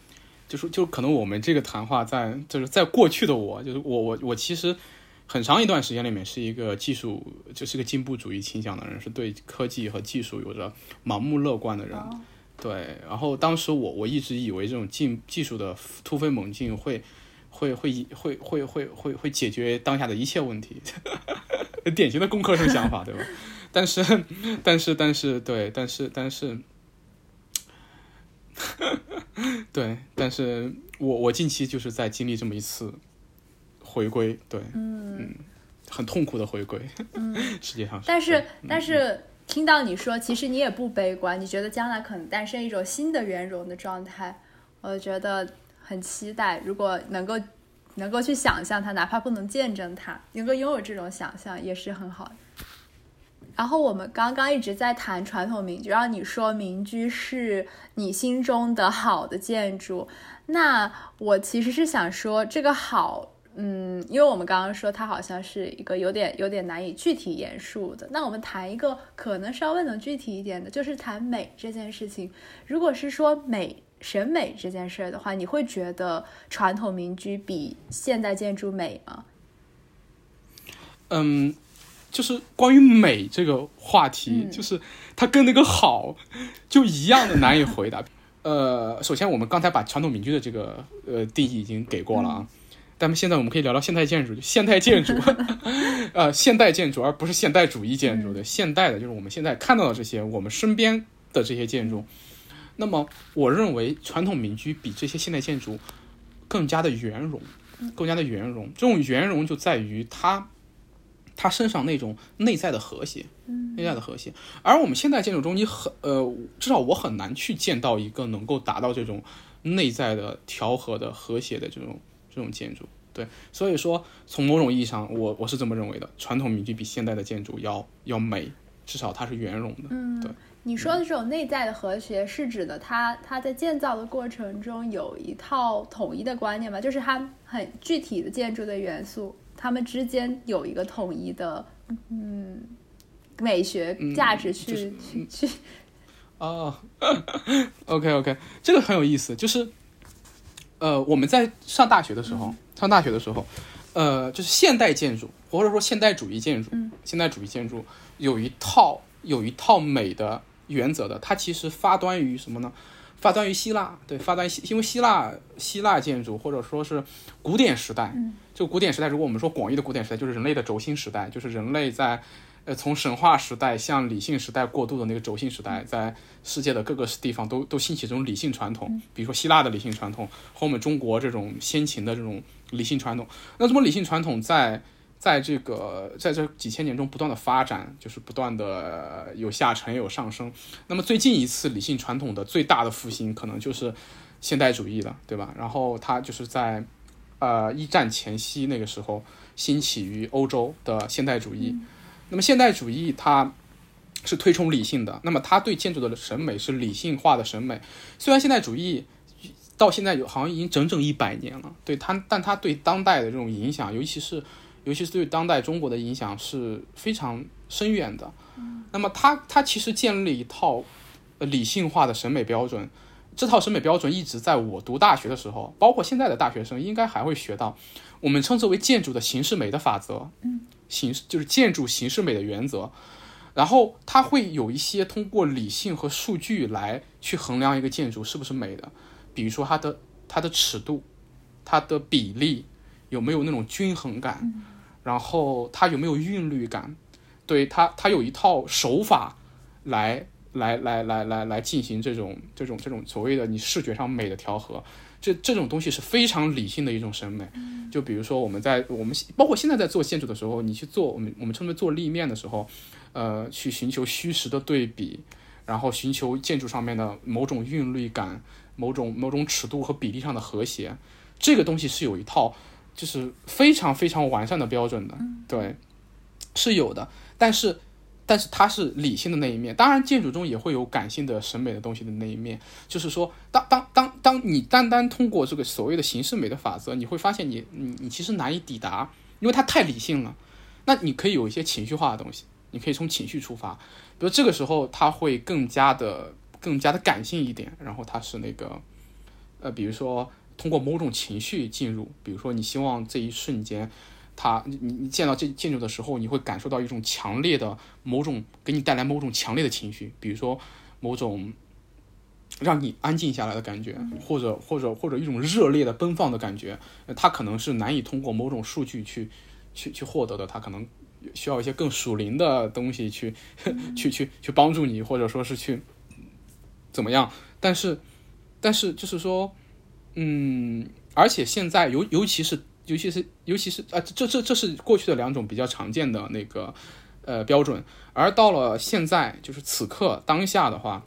就是就可能我们这个谈话在就是在过去的我，就是我我我其实。很长一段时间里面是一个技术，就是个进步主义倾向的人，是对科技和技术有着盲目乐观的人。对，然后当时我我一直以为这种进技术的突飞猛进会会会会会会会会解决当下的一切问题，典型的工科生想法，对吧？但是但是但是对，但是但是，对，但是 我我近期就是在经历这么一次。回归，对，嗯，很痛苦的回归，嗯，实际上，但是，但是听到你说，其实你也不悲观，你觉得将来可能诞生一种新的圆融的状态，我觉得很期待。如果能够，能够去想象它，哪怕不能见证它，能够拥有这种想象，也是很好的。然后我们刚刚一直在谈传统民居，然后你说民居是你心中的好的建筑，那我其实是想说这个好。嗯，因为我们刚刚说它好像是一个有点有点难以具体言述的，那我们谈一个可能稍微能具体一点的，就是谈美这件事情。如果是说美审美这件事儿的话，你会觉得传统民居比现代建筑美吗？嗯，就是关于美这个话题，就是它跟那个好就一样的难以回答。呃，首先我们刚才把传统民居的这个呃定义已经给过了啊。但是现在我们可以聊聊现代建筑，现代建筑，呃，现代建筑，而不是现代主义建筑的现代的，就是我们现在看到的这些我们身边的这些建筑。那么，我认为传统民居比这些现代建筑更加的圆融，更加的圆融。这种圆融就在于它，它身上那种内在的和谐，内在的和谐。而我们现代建筑中，你很呃，至少我很难去见到一个能够达到这种内在的调和的和谐的这种。这种建筑，对，所以说从某种意义上，我我是这么认为的，传统民居比现代的建筑要要美，至少它是圆融的。嗯，对。你说的这种内在的和谐，是指的它它在建造的过程中有一套统一的观念吗？就是它很具体的建筑的元素，它们之间有一个统一的嗯美学价值去去去。哦，OK OK，这个很有意思，就是。呃，我们在上大学的时候，上大学的时候，呃，就是现代建筑或者说现代主义建筑，现代主义建筑有一套有一套美的原则的。它其实发端于什么呢？发端于希腊，对，发端于因为希腊希腊建筑或者说是古典时代，就古典时代，如果我们说广义的古典时代，就是人类的轴心时代，就是人类在。呃，从神话时代向理性时代过渡的那个轴心时代，在世界的各个地方都都兴起这种理性传统，比如说希腊的理性传统和我们中国这种先秦的这种理性传统。那这么理性传统在在这个在这几千年中不断的发展，就是不断的有下沉有上升。那么最近一次理性传统的最大的复兴，可能就是现代主义了，对吧？然后它就是在呃一战前夕那个时候兴起于欧洲的现代主义。那么现代主义它是推崇理性的，那么它对建筑的审美是理性化的审美。虽然现代主义到现在有好像已经整整一百年了，对它，但它对当代的这种影响，尤其是尤其是对当代中国的影响是非常深远的。那么它它其实建立一套理性化的审美标准，这套审美标准一直在我读大学的时候，包括现在的大学生应该还会学到。我们称之为建筑的形式美的法则，嗯，形式就是建筑形式美的原则。然后它会有一些通过理性和数据来去衡量一个建筑是不是美的，比如说它的它的尺度、它的比例有没有那种均衡感，然后它有没有韵律感，对它它有一套手法来来来来来来进行这种这种这种所谓的你视觉上美的调和。这这种东西是非常理性的一种审美，就比如说我们在我们包括现在在做建筑的时候，你去做我们我们称为做立面的时候，呃，去寻求虚实的对比，然后寻求建筑上面的某种韵律感、某种某种尺度和比例上的和谐，这个东西是有一套就是非常非常完善的标准的，对，是有的，但是。但是它是理性的那一面，当然建筑中也会有感性的审美的东西的那一面。就是说，当当当当你单单通过这个所谓的形式美的法则，你会发现你你你其实难以抵达，因为它太理性了。那你可以有一些情绪化的东西，你可以从情绪出发，比如这个时候它会更加的更加的感性一点，然后它是那个呃，比如说通过某种情绪进入，比如说你希望这一瞬间。它，你你见到这建筑的时候，你会感受到一种强烈的某种给你带来某种强烈的情绪，比如说某种让你安静下来的感觉，或者或者或者一种热烈的奔放的感觉。它可能是难以通过某种数据去去去获得的，它可能需要一些更属灵的东西去 去去去帮助你，或者说是去怎么样。但是但是就是说，嗯，而且现在尤尤其是。尤其是，尤其是啊，这这这是过去的两种比较常见的那个呃标准，而到了现在，就是此刻当下的话，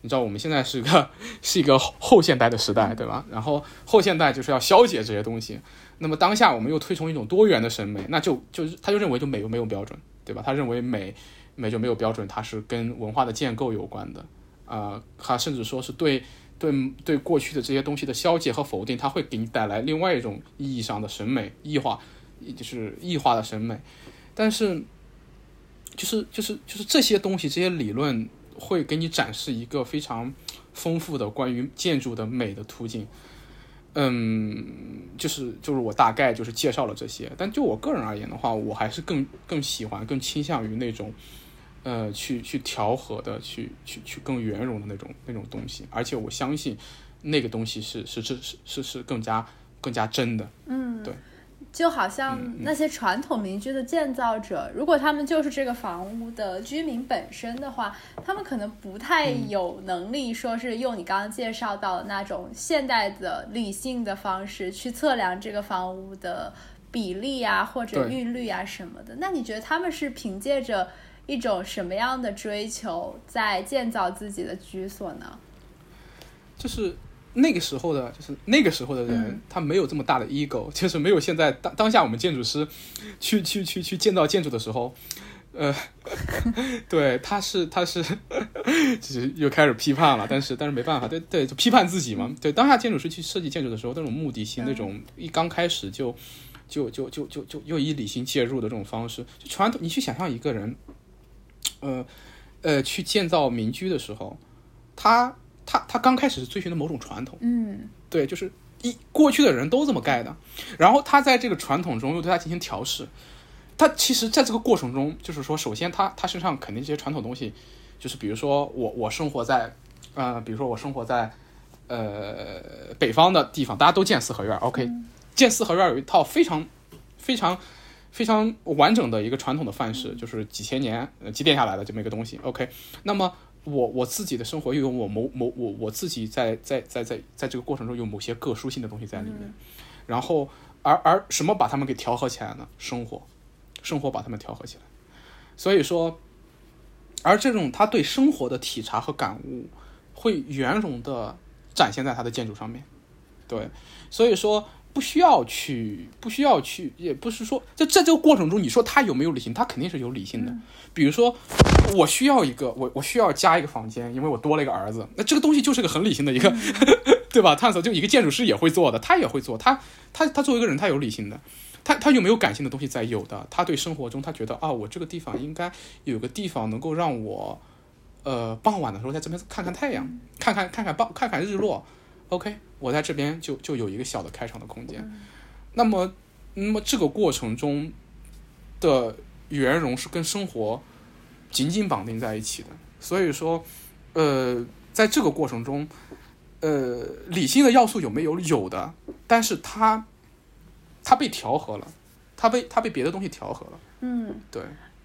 你知道我们现在是个 是一个后现代的时代，对吧？然后后现代就是要消解这些东西，那么当下我们又推崇一种多元的审美，那就就是他就认为就美就没有标准，对吧？他认为美美就没有标准，它是跟文化的建构有关的，啊，他甚至说是对。对对过去的这些东西的消解和否定，它会给你带来另外一种意义上的审美异化，就是异化的审美。但是，就是就是就是这些东西，这些理论会给你展示一个非常丰富的关于建筑的美的途径。嗯，就是就是我大概就是介绍了这些，但就我个人而言的话，我还是更更喜欢、更倾向于那种。呃，去去调和的，去去去更圆融的那种那种东西，而且我相信那个东西是是是是是是更加更加真的。嗯，对，就好像那些传统民居的建造者，如果他们就是这个房屋的居民本身的话，他们可能不太有能力说是用你刚刚介绍到的那种现代的理性的方式去测量这个房屋的比例啊或者韵律啊什么的。那你觉得他们是凭借着？一种什么样的追求在建造自己的居所呢？就是那个时候的，就是那个时候的人，他没有这么大的 ego，就是没有现在当当下我们建筑师去去去去建造建筑的时候，呃，对，他是他是，就是又开始批判了，但是但是没办法，对对，就批判自己嘛。对，当下建筑师去设计建筑的时候，那种目的性，那种一刚开始就就就就就就又以理性介入的这种方式，就传统，你去想象一个人。呃，呃，去建造民居的时候，他他他刚开始是遵循的某种传统，嗯，对，就是一过去的人都这么盖的，然后他在这个传统中又对他进行调试，他其实在这个过程中，就是说，首先他他身上肯定这些传统东西，就是比如说我我生活在，呃，比如说我生活在呃北方的地方，大家都建四合院，OK，建四合院有一套非常非常。非常完整的一个传统的范式，就是几千年呃积淀下来的这么一个东西。OK，那么我我自己的生活又有我某某我我自己在在在在在这个过程中有某些个殊性的东西在里面，然后而而什么把它们给调和起来呢？生活，生活把它们调和起来。所以说，而这种他对生活的体察和感悟，会圆融的展现在他的建筑上面。对，所以说。不需要去，不需要去，也不是说在在这个过程中，你说他有没有理性？他肯定是有理性的。比如说，我需要一个，我我需要加一个房间，因为我多了一个儿子。那这个东西就是个很理性的一个，对吧？探索就一个建筑师也会做的，他也会做。他他他作为一个人，他有理性的。他他有没有感性的东西在？有的。他对生活中，他觉得啊，我这个地方应该有个地方能够让我，呃，傍晚的时候在这边看看太阳，看看看看傍看看日落。OK，我在这边就就有一个小的开场的空间。那么，那么这个过程中的圆融是跟生活紧紧绑定在一起的。所以说，呃，在这个过程中，呃，理性的要素有没有？有的，但是它它被调和了，它被它被别的东西调和了。嗯，对，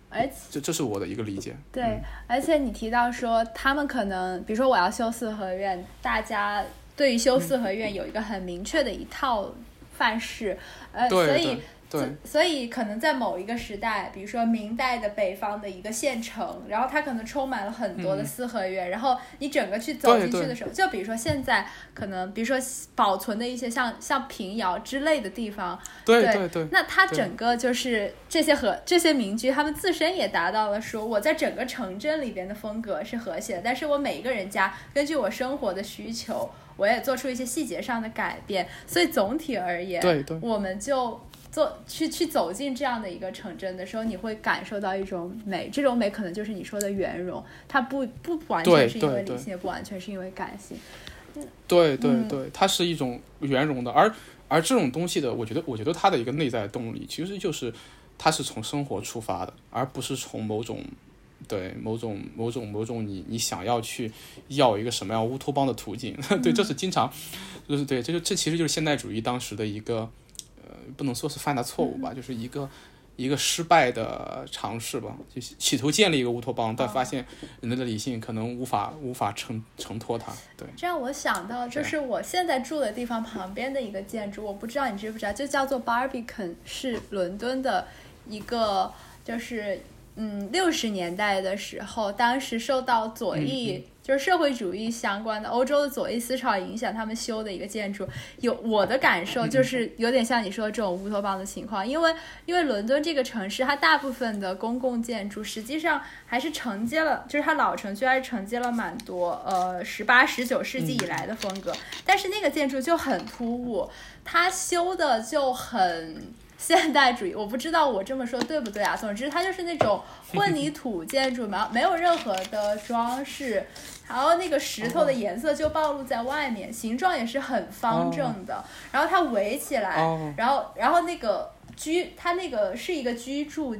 而且这这是我的一个理解。对，而且你提到说他们可能，比如说我要修四合院，大家对于修四合院有一个很明确的一套范式，呃，所以。对，所以可能在某一个时代，比如说明代的北方的一个县城，然后它可能充满了很多的四合院，然后你整个去走进去的时候，就比如说现在可能，比如说保存的一些像像平遥之类的地方，对对对，那它整个就是这些和这些民居，他们自身也达到了说我在整个城镇里边的风格是和谐的，但是我每一个人家根据我生活的需求，我也做出一些细节上的改变，所以总体而言，对对，我们就。做去去走进这样的一个城镇的时候，你会感受到一种美，这种美可能就是你说的圆融，它不不完全是因为理性，也不完全是因为感性。对对对，它是一种圆融的，而而这种东西的，我觉得我觉得它的一个内在动力其实就是它是从生活出发的，而不是从某种对某种某种某种你你想要去要一个什么样乌托邦的途径。对，这是经常就是对，这就这其实就是现代主义当时的一个。不能说是犯的错误吧，就是一个一个失败的尝试吧，就企图建立一个乌托邦，但发现人类的理性可能无法无法承承托它。对，这让我想到，就是我现在住的地方旁边的一个建筑，我不知道你知不知道，就叫做 Barbican，是伦敦的一个，就是嗯六十年代的时候，当时受到左翼。就是社会主义相关的欧洲的左翼思潮影响，他们修的一个建筑，有我的感受就是有点像你说的这种乌托邦的情况，因为因为伦敦这个城市，它大部分的公共建筑实际上还是承接了，就是它老城区还是承接了蛮多呃十八十九世纪以来的风格，但是那个建筑就很突兀，它修的就很。现代主义，我不知道我这么说对不对啊？总之，它就是那种混凝土建筑嘛，没有任何的装饰，然后那个石头的颜色就暴露在外面，形状也是很方正的，然后它围起来，然后然后那个居，它那个是一个居住。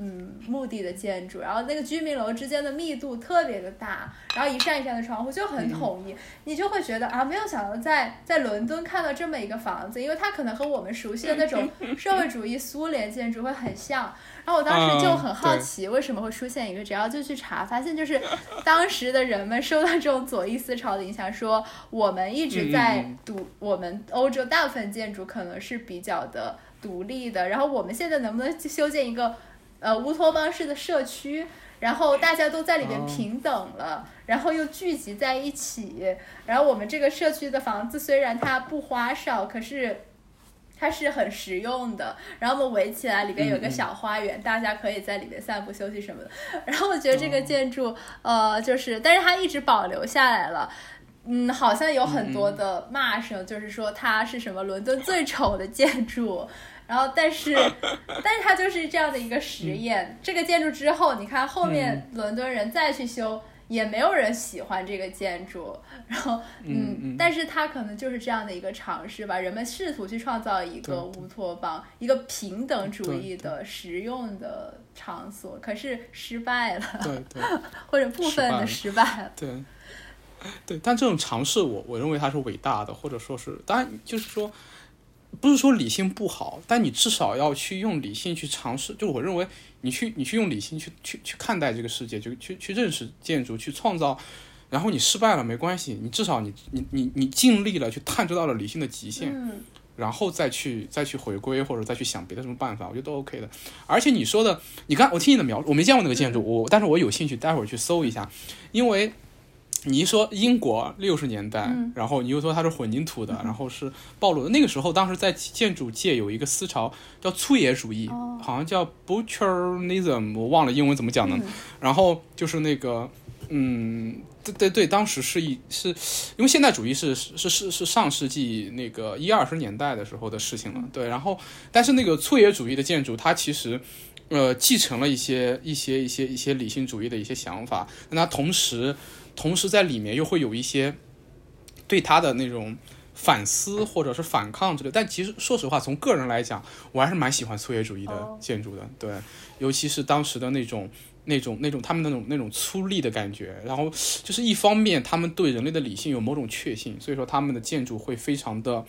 嗯，墓地的建筑，然后那个居民楼之间的密度特别的大，然后一扇一扇的窗户就很统一，你就会觉得啊，没有想到在在伦敦看到这么一个房子，因为它可能和我们熟悉的那种社会主义苏联建筑会很像。然后我当时就很好奇，为什么会出现一个，只要就去查，发现就是当时的人们受到这种左翼思潮的影响，说我们一直在独，我们欧洲大部分建筑可能是比较的独立的，然后我们现在能不能修建一个？呃，乌托邦式的社区，然后大家都在里面平等了，然后又聚集在一起，然后我们这个社区的房子虽然它不花哨，可是它是很实用的。然后我们围起来，里边有个小花园，大家可以在里面散步休息什么的。然后我觉得这个建筑，呃，就是，但是它一直保留下来了。嗯，好像有很多的骂声，就是说它是什么伦敦最丑的建筑。然后，但是，但是它就是这样的一个实验。这个建筑之后，你看后面伦敦人再去修，也没有人喜欢这个建筑。然后，嗯，但是它可能就是这样的一个尝试吧。人们试图去创造一个乌托邦，一个平等主义的实用的场所，可是失败了。对对，或者部分的失败了。对，对，但这种尝试，我我认为它是伟大的，或者说是，当然就是说。不是说理性不好，但你至少要去用理性去尝试。就我认为，你去你去用理性去去去看待这个世界，就去去认识建筑，去创造。然后你失败了没关系，你至少你你你你尽力了，去探究到了理性的极限，然后再去再去回归或者再去想别的什么办法，我觉得都 OK 的。而且你说的，你看我听你的描述，我没见过那个建筑，我但是我有兴趣，待会儿去搜一下，因为。你一说英国六十年代，然后你又说它是混凝土的，然后是暴露的。那个时候，当时在建筑界有一个思潮叫粗野主义，好像叫 Butcherism，我忘了英文怎么讲的。然后就是那个，嗯，对对对，当时是一是因为现代主义是是是是上世纪那个一二十年代的时候的事情了。对，然后但是那个粗野主义的建筑，它其实呃继承了一些一些一些一些理性主义的一些想法，那它同时。同时，在里面又会有一些对他的那种反思或者是反抗之类。但其实说实话，从个人来讲，我还是蛮喜欢粗野主义的建筑的。对，尤其是当时的那种。那种那种他们那种那种粗粝的感觉，然后就是一方面他们对人类的理性有某种确信，所以说他们的建筑会非常的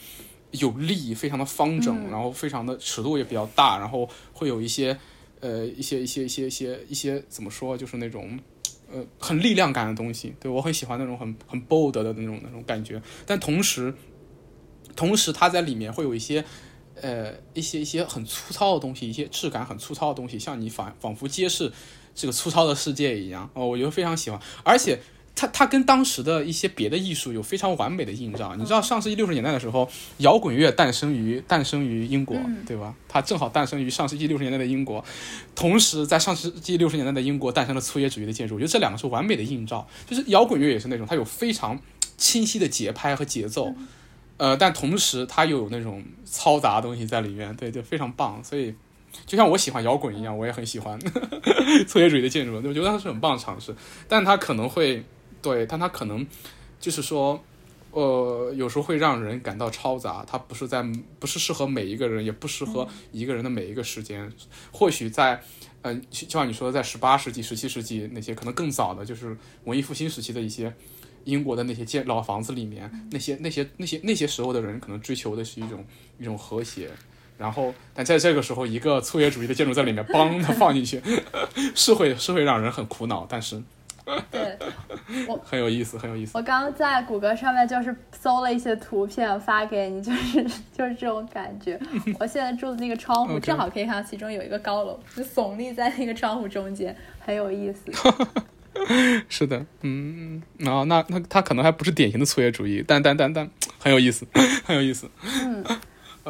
有力，非常的方整，然后非常的尺度也比较大，然后会有一些呃一些一些一些一些一些怎么说，就是那种呃很力量感的东西。对我很喜欢那种很很 bold 的那种那种感觉，但同时同时它在里面会有一些呃一些一些很粗糙的东西，一些质感很粗糙的东西，像你仿仿佛揭示。这个粗糙的世界一样哦，我觉得非常喜欢，而且它它跟当时的一些别的艺术有非常完美的映照。你知道，上世纪六十年代的时候，摇滚乐诞生于诞生于英国，对吧？它正好诞生于上世纪六十年代的英国，同时在上世纪六十年代的英国诞生了粗野主义的建筑。我觉得这两个是完美的映照，就是摇滚乐也是那种它有非常清晰的节拍和节奏，呃，但同时它又有那种嘈杂的东西在里面，对，就非常棒，所以。就像我喜欢摇滚一样，我也很喜欢 粗野主义的建筑。我觉得它是很棒的尝试，但它可能会对，但它可能就是说，呃，有时候会让人感到嘈杂。它不是在，不是适合每一个人，也不适合一个人的每一个时间。或许在，嗯，就像你说的，在十八世纪、十七世纪那些可能更早的，就是文艺复兴时期的一些英国的那些建老房子里面，那些那些那些那些时候的人，可能追求的是一种一种和谐。然后，但在这个时候，一个粗野主义的建筑在里面，梆的放进去，是会是会让人很苦恼。但是，对，我很有意思，很有意思。我刚刚在谷歌上面就是搜了一些图片发给你，就是 就是这种感觉。我现在住的那个窗户正好可以看到其中有一个高楼，就耸立在那个窗户中间，很有意思。是的，嗯，然后那那他可能还不是典型的粗野主义，但但但但很有意思，很有意思。嗯。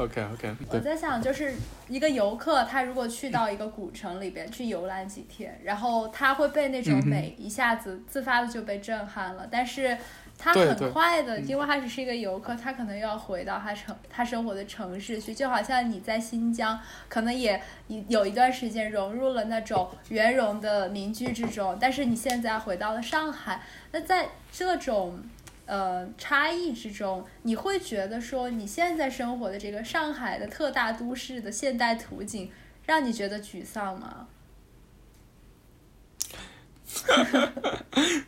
OK OK，我在想，就是一个游客，他如果去到一个古城里边去游览几天，然后他会被那种美一下子自发的就被震撼了。但是他很快的，因为他只是一个游客，他可能又要回到他城他生活的城市去。就好像你在新疆，可能也有一段时间融入了那种圆融的民居之中，但是你现在回到了上海，那在这种。呃，差异之中，你会觉得说你现在生活的这个上海的特大都市的现代图景，让你觉得沮丧吗？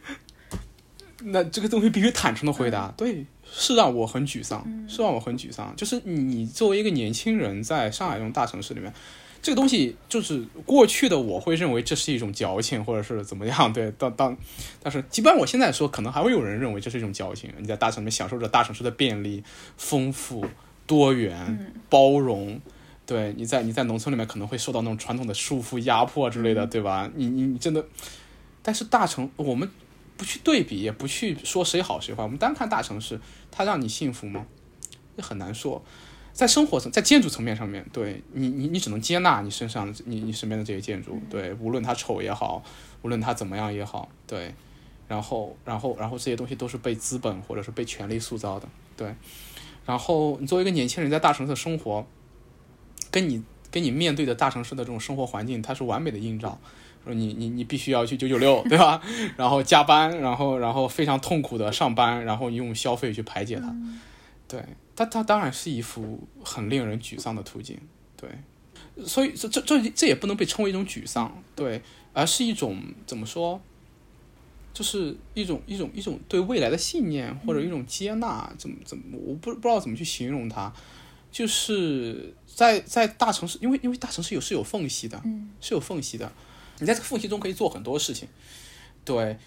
那这个东西必须坦诚的回答，对，是让我很沮丧，是让我很沮丧。就是你作为一个年轻人，在上海这种大城市里面。这个东西就是过去的，我会认为这是一种矫情，或者是怎么样？对，当当，但是基本上我现在说，可能还会有人认为这是一种矫情。你在大城里面享受着大城市的便利、丰富、多元、包容，对，你在你在农村里面可能会受到那种传统的束缚、压迫之类的，对吧？你你你真的，但是大城我们不去对比，也不去说谁好谁坏，我们单看大城市，它让你幸福吗？也很难说。在生活层，在建筑层面上面对你，你你只能接纳你身上你你身边的这些建筑，对，无论它丑也好，无论它怎么样也好，对，然后然后然后这些东西都是被资本或者是被权力塑造的，对，然后你作为一个年轻人在大城市生活，跟你跟你面对的大城市的这种生活环境，它是完美的映照，说你你你必须要去九九六，对吧？然后加班，然后然后非常痛苦的上班，然后用消费去排解它，对。它它当然是一幅很令人沮丧的图景，对，所以这这这这也不能被称为一种沮丧，对，而是一种怎么说，就是一种一种一种对未来的信念或者一种接纳，怎么怎么我不不知道怎么去形容它，就是在在大城市，因为因为大城市有是有缝隙的，是有缝隙的，你在这个缝隙中可以做很多事情，对。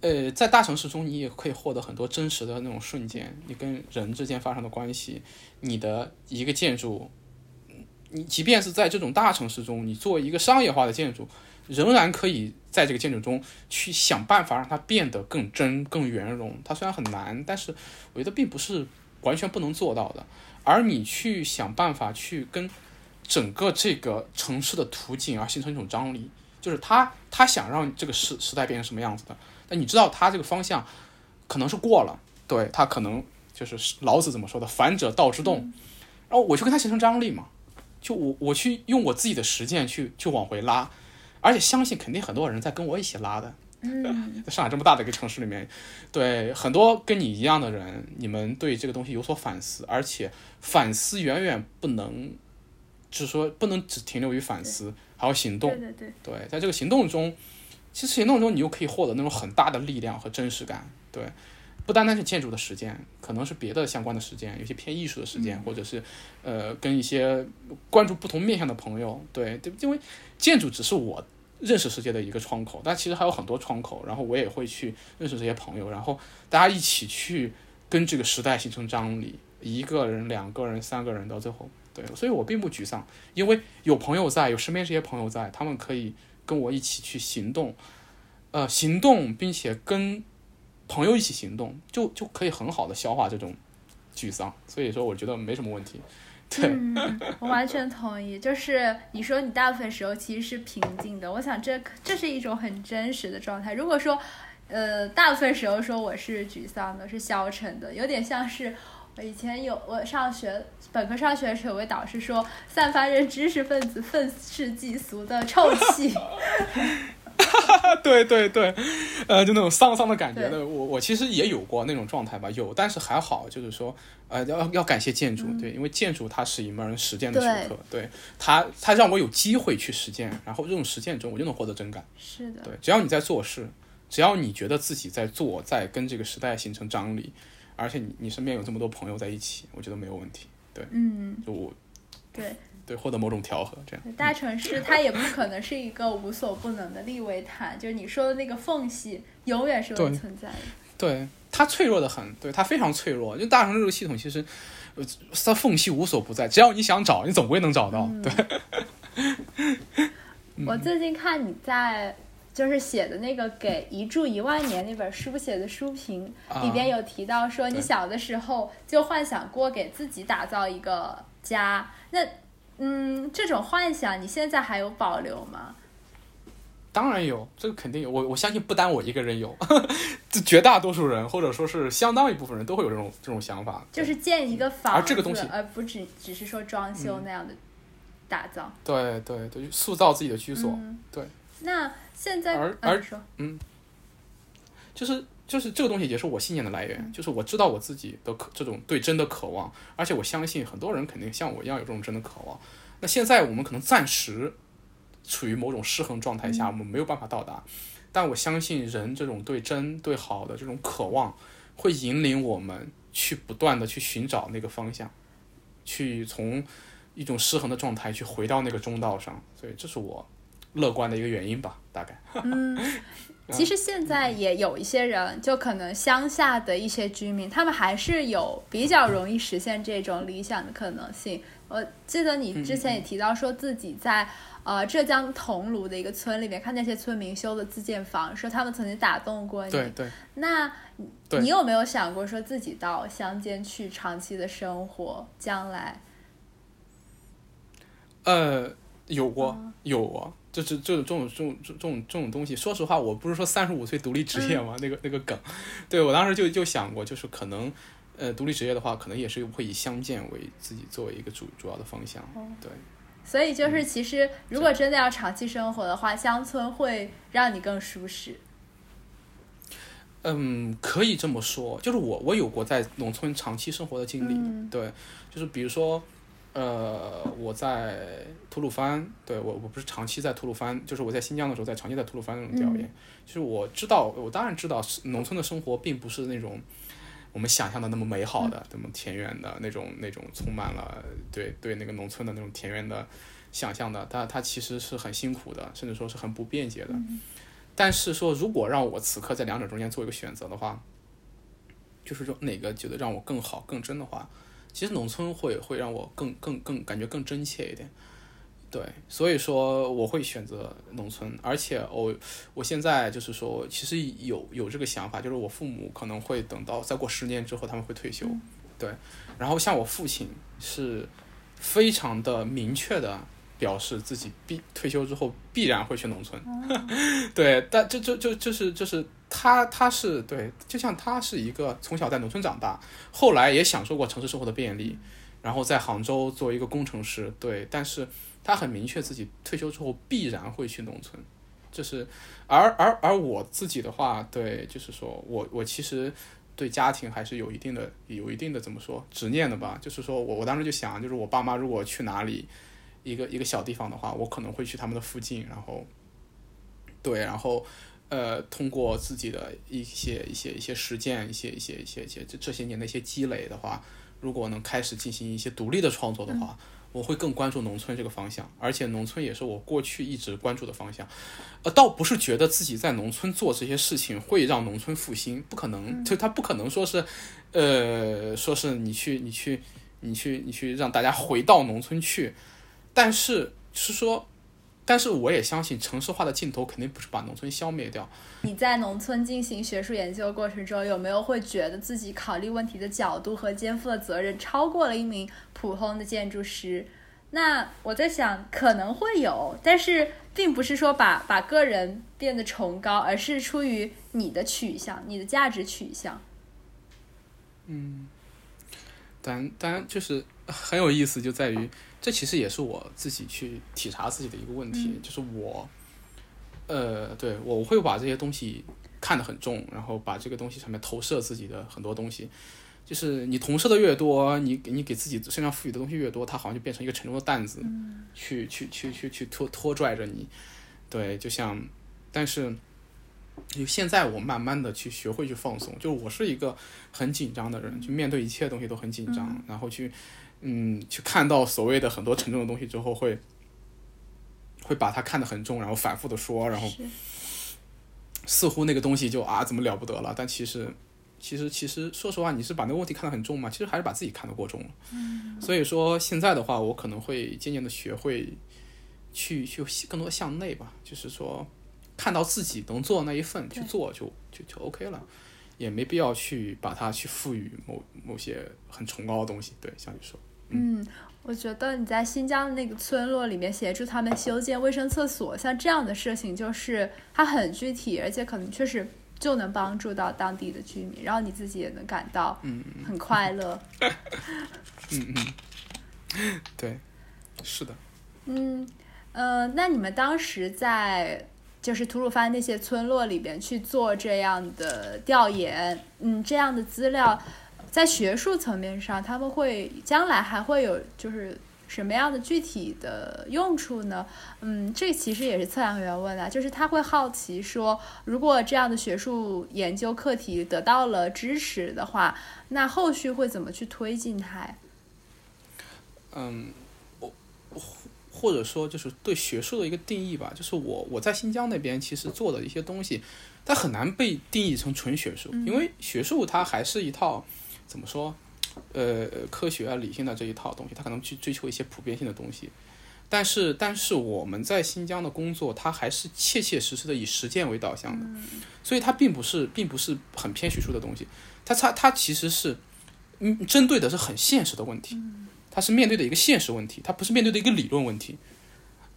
呃，在大城市中，你也可以获得很多真实的那种瞬间，你跟人之间发生的关系，你的一个建筑，你即便是在这种大城市中，你作为一个商业化的建筑，仍然可以在这个建筑中去想办法让它变得更真、更圆融。它虽然很难，但是我觉得并不是完全不能做到的。而你去想办法去跟整个这个城市的图景而形成一种张力，就是他他想让这个时时代变成什么样子的。那你知道他这个方向可能是过了，对。他可能就是老子怎么说的“反者道之动”，然后我去跟他形成张力嘛，就我我去用我自己的实践去去往回拉，而且相信肯定很多人在跟我一起拉的，嗯，在上海这么大的一个城市里面，对很多跟你一样的人，你们对这个东西有所反思，而且反思远远不能，就是说不能只停留于反思，还要行动。对。对对，对，在这个行动中，其实行动中你又可以获得那种很大的力量和真实感。对，不单单是建筑的实践，可能是别的相关的时间，有些偏艺术的实践，或者是呃跟一些关注不同面向的朋友。对，对，因为建筑只是我认识世界的一个窗口，但其实还有很多窗口。然后我也会去认识这些朋友，然后大家一起去跟这个时代形成张力，一个人、两个人、三个人，到最后。对，所以我并不沮丧，因为有朋友在，有身边这些朋友在，他们可以跟我一起去行动，呃，行动，并且跟朋友一起行动，就就可以很好的消化这种沮丧。所以说，我觉得没什么问题。对，嗯，我完全同意。就是你说你大部分时候其实是平静的，我想这这是一种很真实的状态。如果说，呃，大部分时候说我是沮丧的，是消沉的，有点像是我以前有我上学本科上学的时候，有位导师说，散发着知识分子愤世嫉俗的臭气。对对对，呃，就那种丧丧的感觉对的，我我其实也有过那种状态吧，有，但是还好，就是说，呃，要要感谢建筑，对，因为建筑它是一门实践的学科，对。它它让我有机会去实践，然后这种实践中我就能获得真感，是的，对，只要你在做事，只要你觉得自己在做，在跟这个时代形成张力，而且你你身边有这么多朋友在一起，我觉得没有问题，对嗯，就我对。对获得某种调和，这样，大城市它也不可能是一个无所不能的利维坦，就是你说的那个缝隙永远是会存在的。对它脆弱的很，对它非常脆弱。就大城市这个系统，其实呃它缝隙无所不在，只要你想找，你总归能找到。对，我最近看你在就是写的那个《给一住一万年》那本书写的书评啊里边有提到说，你小的时候就幻想过给自己打造一个家。那嗯，这种幻想你现在还有保留吗？当然有，这个肯定有。我我相信不单我一个人有，这绝大多数人或者说是相当一部分人都会有这种这种想法。就是建一个房子，而这个东西而不只只是说装修那样的打造。对对对，塑造自己的居所，嗯对。那现在，而而嗯就是就是这个东西也是我信念的来源，就是我知道我自己的渴这种对真的渴望，而且我相信很多人肯定像我一样有这种真的渴望。那现在我们可能暂时处于某种失衡状态下，我们没有办法到达，但我相信人这种对真对好的这种渴望，会引领我们去不断的去寻找那个方向，去从一种失衡的状态去回到那个中道上，所以这是我乐观的一个原因吧，大概。嗯，其实现在也有一些人，就可能乡下的一些居民，他们还是有比较容易实现这种理想的可能性。我记得你之前也提到说自己在呃浙江桐庐的一个村里面看那些村民修的自建房，说他们曾经打动过你。对对。那你有没有想过说自己到乡间去长期的生活？将来？呃，有过，有过，就是这种这种这种这种这种东西。说实话，我不是说三十五岁独立职业嘛，那个那个梗，对我当时就就想过，就是可能，呃，独立职业的话，可能也是会以相见为自己作为一个主主要的方向。对，所以就是，其实如果真的要长期生活的话，乡村会让你更舒适。嗯，可以这么说，就是我我有过在农村长期生活的经历，嗯对，就是比如说，呃，我在吐鲁番，对我我不是长期在吐鲁番，就是我在新疆的时候，在长期在吐鲁番那种调研，就是我知道，我当然知道，农村的生活并不是那种我们想象的那么美好的，那么田园的那种那种充满了对对那个农村的那种田园的想象的，它它其实是很辛苦的，甚至说是很不便捷的。但是说，如果让我此刻在两者中间做一个选择的话，就是说哪个觉得让我更好、更真的话，其实农村会会让我更更更感觉更真切一点。对，所以说我会选择农村，而且我我现在就是说，其实有有这个想法，就是我父母可能会等到再过十年之后他们会退休，对，然后像我父亲是非常的明确的表示自己必退休之后必然会去农村，对，但这这就就是就是他他是对，就像他是一个从小在农村长大，后来也享受过城市生活的便利，然后在杭州做一个工程师，对，但是他很明确自己退休之后必然会去农村，这是，而而而我自己的话，对，就是说我我其实对家庭还是有一定的有一定的怎么说执念的吧。就是说我我当时就想，就是我爸妈如果去哪里一个一个小地方的话，我可能会去他们的附近，然后对，然后呃，通过自己的一些一些一些实践，一些一些一些一些这这些年的一些积累的话，如果能开始进行一些独立的创作的话。我会更关注农村这个方向，而且农村也是我过去一直关注的方向。呃，倒不是觉得自己在农村做这些事情会让农村复兴，不可能，就他不可能说是，呃，说是你去你去你去你去让大家回到农村去，但是是说。但是我也相信，城市化的尽头肯定不是把农村消灭掉。你在农村进行学术研究过程中，有没有会觉得自己考虑问题的角度和肩负的责任超过了一名普通的建筑师？那我在想，可能会有，但是并不是说把把个人变得崇高，而是出于你的取向，你的价值取向。嗯，当当然就是很有意思，就在于。这其实也是我自己去体察自己的一个问题，就是我，呃，对我会把这些东西看得很重，然后把这个东西上面投射自己的很多东西。就是你投射的越多，你给你给自己身上赋予的东西越多，它好像就变成一个沉重的担子，去去去去去拖拖拽着你。对，就像，但是，就现在我慢慢的去学会去放松，就是我是一个很紧张的人，就面对一切东西都很紧张，然后去。嗯，去看到所谓的很多沉重的东西之后，会会把它看得很重，然后反复的说，然后似乎那个东西就啊怎么了不得了？但其实，其实，其实，说实话，你是把那个问题看得很重吗？其实还是把自己看得过重了。嗯。所以说，现在的话，我可能会渐渐的学会去去更多向内吧，就是说看到自己能做的那一份去做，就就就 OK 了。也没必要去把它去赋予某某些很崇高的东西。对，像你说。嗯，我觉得你在新疆的那个村落里面协助他们修建卫生厕所，像这样的事情，就是它很具体，而且可能确实就能帮助到当地的居民，然后你自己也能感到嗯很快乐。嗯嗯，对，是的。嗯呃，那你们当时在就是吐鲁番那些村落里边去做这样的调研，嗯，这样的资料。在学术层面上，他们会将来还会有就是什么样的具体的用处呢？嗯，这其实也是测量员问的，就是他会好奇说，如果这样的学术研究课题得到了支持的话，那后续会怎么去推进它？嗯，我或者说就是对学术的一个定义吧，就是我我在新疆那边其实做的一些东西，它很难被定义成纯学术，因为学术它还是一套。怎么说？呃，科学啊、理性的这一套东西，他可能去追求一些普遍性的东西。但是，但是我们在新疆的工作，它还是切切实实的以实践为导向的，所以它并不是，并不是很偏学术的东西。它它它其实是，嗯，针对的是很现实的问题。它是面对的一个现实问题，它不是面对的一个理论问题。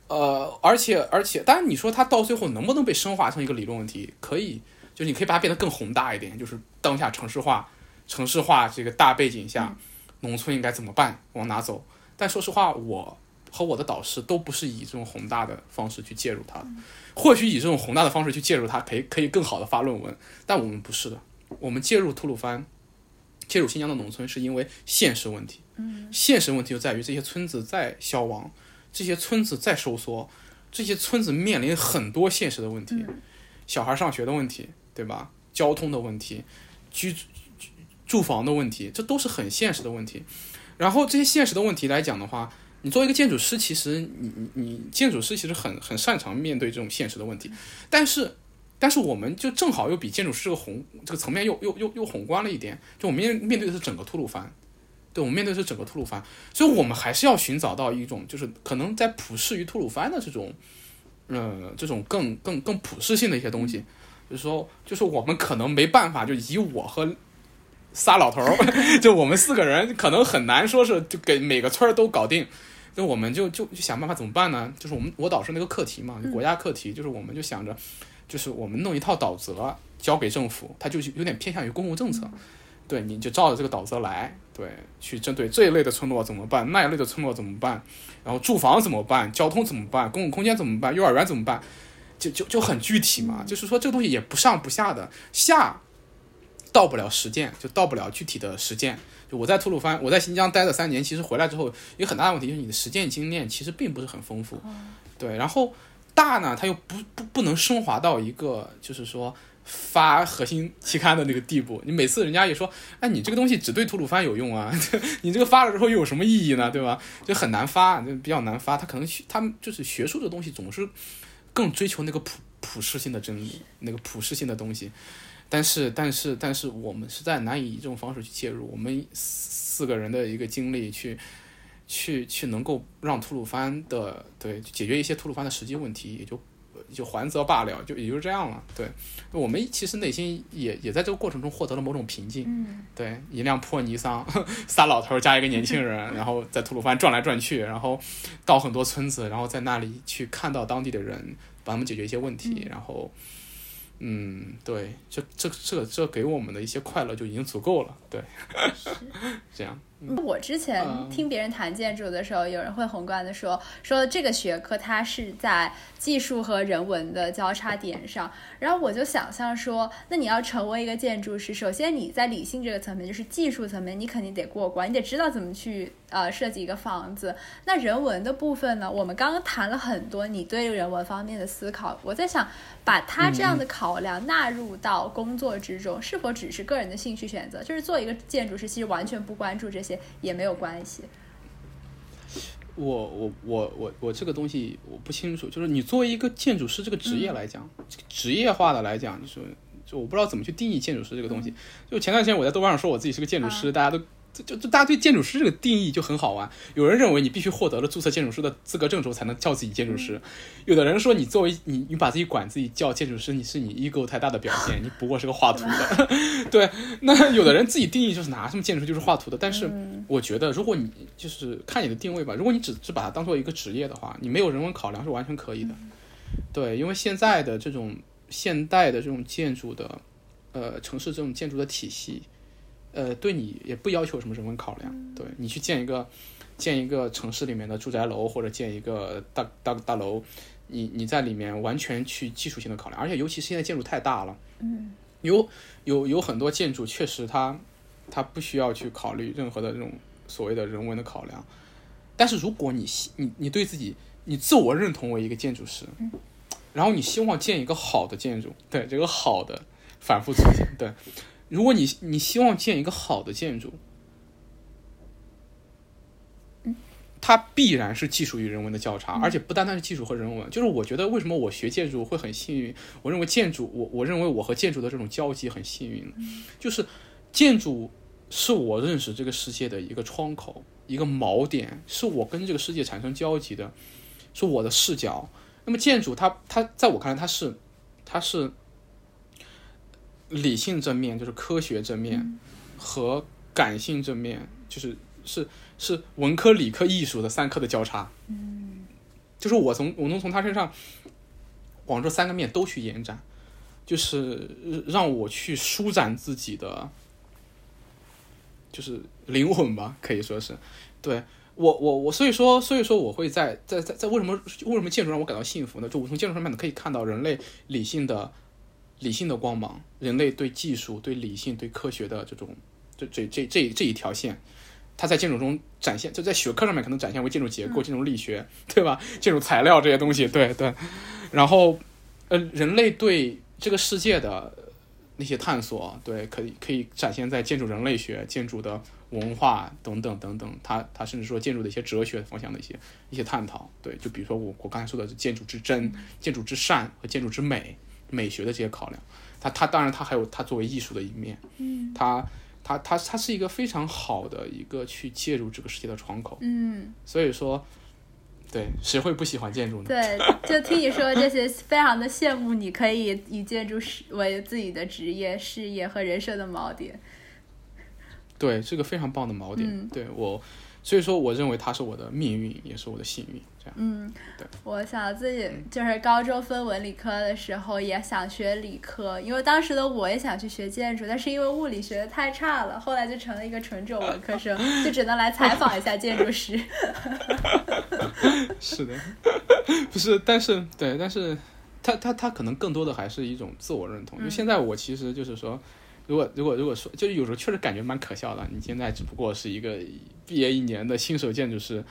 呃，而且而且，当然你说它到最后能不能被升华成一个理论问题？可以，就是你可以把它变得更宏大一点，就是当下城市化。城市化这个大背景下，农村应该怎么办？往哪走？但说实话，我和我的导师都不是以这种宏大的方式去介入它。或许以这种宏大的方式去介入它，可以可以更好的发论文。但我们不是的，我们介入吐鲁番，介入新疆的农村，是因为现实问题。现实问题就在于这些村子在消亡，这些村子在收缩，这些村子面临很多现实的问题，小孩上学的问题，对吧？交通的问题，居住。房的问题，这都是很现实的问题。然后这些现实的问题来讲的话，你作为一个建筑师，其实你你你建筑师其实很很擅长面对这种现实的问题。但是，但是我们就正好又比建筑师这个宏这个层面又又又又宏观了一点。就我们面面对的是整个吐鲁番，对我们面对的是整个吐鲁番，所以我们还是要寻找到一种就是可能在普适于吐鲁番的这种，呃，这种更更更普适性的一些东西。就是说，就是我们可能没办法就以我和仨老头儿，就我们四个人，可能很难说是就给每个村儿都搞定。那我们就就就想办法怎么办呢？就是我们我导师那个课题嘛，国家课题，就是我们就想着，就是我们弄一套导则交给政府，它就有点偏向于公共政策。对，你就照着这个导则来，对，去针对这一类的村落怎么办，那一类的村落怎么办，然后住房怎么办，交通怎么办，公共空间怎么办，幼儿园怎么办。就就就很具体嘛，就是说这个东西也不上不下的，下到不了实践，就到不了具体的实践。就我在吐鲁番，我在新疆待了三年，其实回来之后有很大的问题，就是你的实践经验其实并不是很丰富。对，然后大呢，它又不不不能升华到一个就是说发核心期刊的那个地步。你每次人家也说，哎，你这个东西只对吐鲁番有用啊，你这个发了之后又有什么意义呢？对吧？就很难发，就比较难发。他可能他们就是学术的东西总是。更追求那个普普世性的真理，那个普世性的东西，但是但是但是我们实在难以以这种方式去介入，我们四个人的一个经历去去去能够让吐鲁番的对解决一些吐鲁番的实际问题，也就。就还则罢了，就也就是这样了。对，我们其实内心也也在这个过程中获得了某种平静。嗯，对，一辆破尼桑，仨老头加一个年轻人，然后在吐鲁番转来转去，然后到很多村子，然后在那里去看到当地的人，帮他们解决一些问题，然后。嗯，对，这这这这给我们的一些快乐就已经足够了，对，这样。我之前听别人谈建筑的时候，有人会宏观的说，说这个学科它是在技术和人文的交叉点上，然后我就想象说，那你要成为一个建筑师，首先你在理性这个层面，就是技术层面，你肯定得过关，你得知道怎么去呃设计一个房子。那人文的部分呢，我们刚刚谈了很多你对人文方面的思考，我在想，把他这样的考量纳入到工作之中，是否只是个人的兴趣选择？就是做一个建筑师，其实完全不关注这些。也没有关系。我我我我我这个东西我不清楚，就是你作为一个建筑师这个职业来讲，职业化的来讲，就是就我不知道怎么去定义建筑师这个东西。就前段时间我在豆瓣上说我自己是个建筑师，大家都。就就大家对建筑师这个定义就很好玩。有人认为你必须获得了注册建筑师的资格证之后才能叫自己建筑师，有的人说你作为你你把自己管自己叫建筑师，你是你 ego 太大的表现，你不过是个画图的。对，那有的人自己定义就是拿什么建筑师就是画图的。但是我觉得，如果你就是看你的定位吧，如果你只是把它当做一个职业的话，你没有人文考量是完全可以的。对，因为现在的这种现代的这种建筑的，呃，城市这种建筑的体系。呃，对你也不要求什么人文考量，对你去建一个建一个城市里面的住宅楼或者建一个大大大楼，你你在里面完全去技术性的考量，而且尤其是现在建筑太大了，嗯，有有有很多建筑确实它它不需要去考虑任何的这种所谓的人文的考量，但是如果你你你对自己你自我认同为一个建筑师，然后你希望建一个好的建筑，对这个好的反复出现，对。如果你你希望建一个好的建筑，它必然是技术与人文的交叉，而且不单单是技术和人文。就是我觉得为什么我学建筑会很幸运？我认为建筑，我我认为我和建筑的这种交集很幸运，就是建筑是我认识这个世界的一个窗口，一个锚点，是我跟这个世界产生交集的，是我的视角。那么建筑，它它在我看来，它是它是。理性正面就是科学正面，和感性正面就是是是文科、理科、艺术的三科的交叉。嗯，就是我从我能从他身上往这三个面都去延展，就是让我去舒展自己的，就是灵魂吧，可以说是。对我我我，所以说所以说我会在在在在为什么为什么建筑让我感到幸福呢？就我从建筑上面可以看到人类理性的。理性的光芒，人类对技术、对理性、对科学的这种，这这这这这一条线，它在建筑中展现，就在学科上面可能展现为建筑结构、建筑力学，对吧？建筑材料这些东西，对对。然后，呃，人类对这个世界的那些探索，对，可以可以展现在建筑人类学、建筑的文化等等等等。它它甚至说建筑的一些哲学方向的一些一些探讨，对，就比如说我我刚才说的建筑之真、建筑之善和建筑之美。美学的这些考量，它它当然它还有它作为艺术的一面，嗯，它它它它是一个非常好的一个去介入这个世界的窗口，嗯，所以说，对，谁会不喜欢建筑呢？对，就听你说这些，非常的羡慕你可以以建筑师为自己的职业、事业和人生的锚点，对，是个非常棒的锚点，对我。所以说，我认为它是我的命运，也是我的幸运。这样，嗯，对。我想自己就是高中分文理科的时候，也想学理科，因为当时的我也想去学建筑，但是因为物理学的太差了，后来就成了一个纯种文科生，就只能来采访一下建筑师。是的，不是，但是对，但是他他他可能更多的还是一种自我认同。因为现在我其实就是说，如果如果如果说，就是有时候确实感觉蛮可笑的。你现在只不过是一个毕业一年的新手建筑师，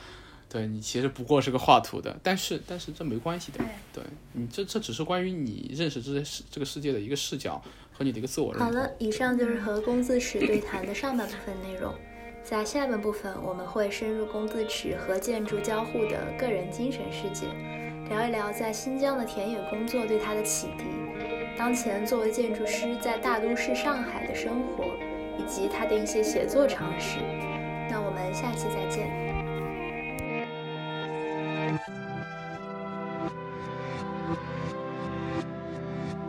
对你其实不过是个画图的，但是但是这没关系的，对你这这只是关于你认识这些世这个世界的一个视角和你的一个自我认同。好了，以上就是和工字尺对谈的上半部分内容。在下半部分，我们会深入工字尺和建筑交互的个人精神世界，聊一聊在新疆的田野工作对他的启迪，当前作为建筑师在大都市上海的生活，以及他的一些写作尝试。那我们下期再见。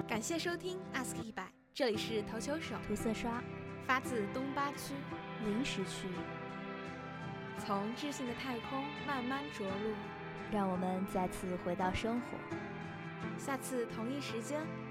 感谢收听 Ask 一百，这里是投球手涂色刷，发自东八区。临时区，从智性的太空慢慢着陆，让我们再次回到生活。下次同一时间，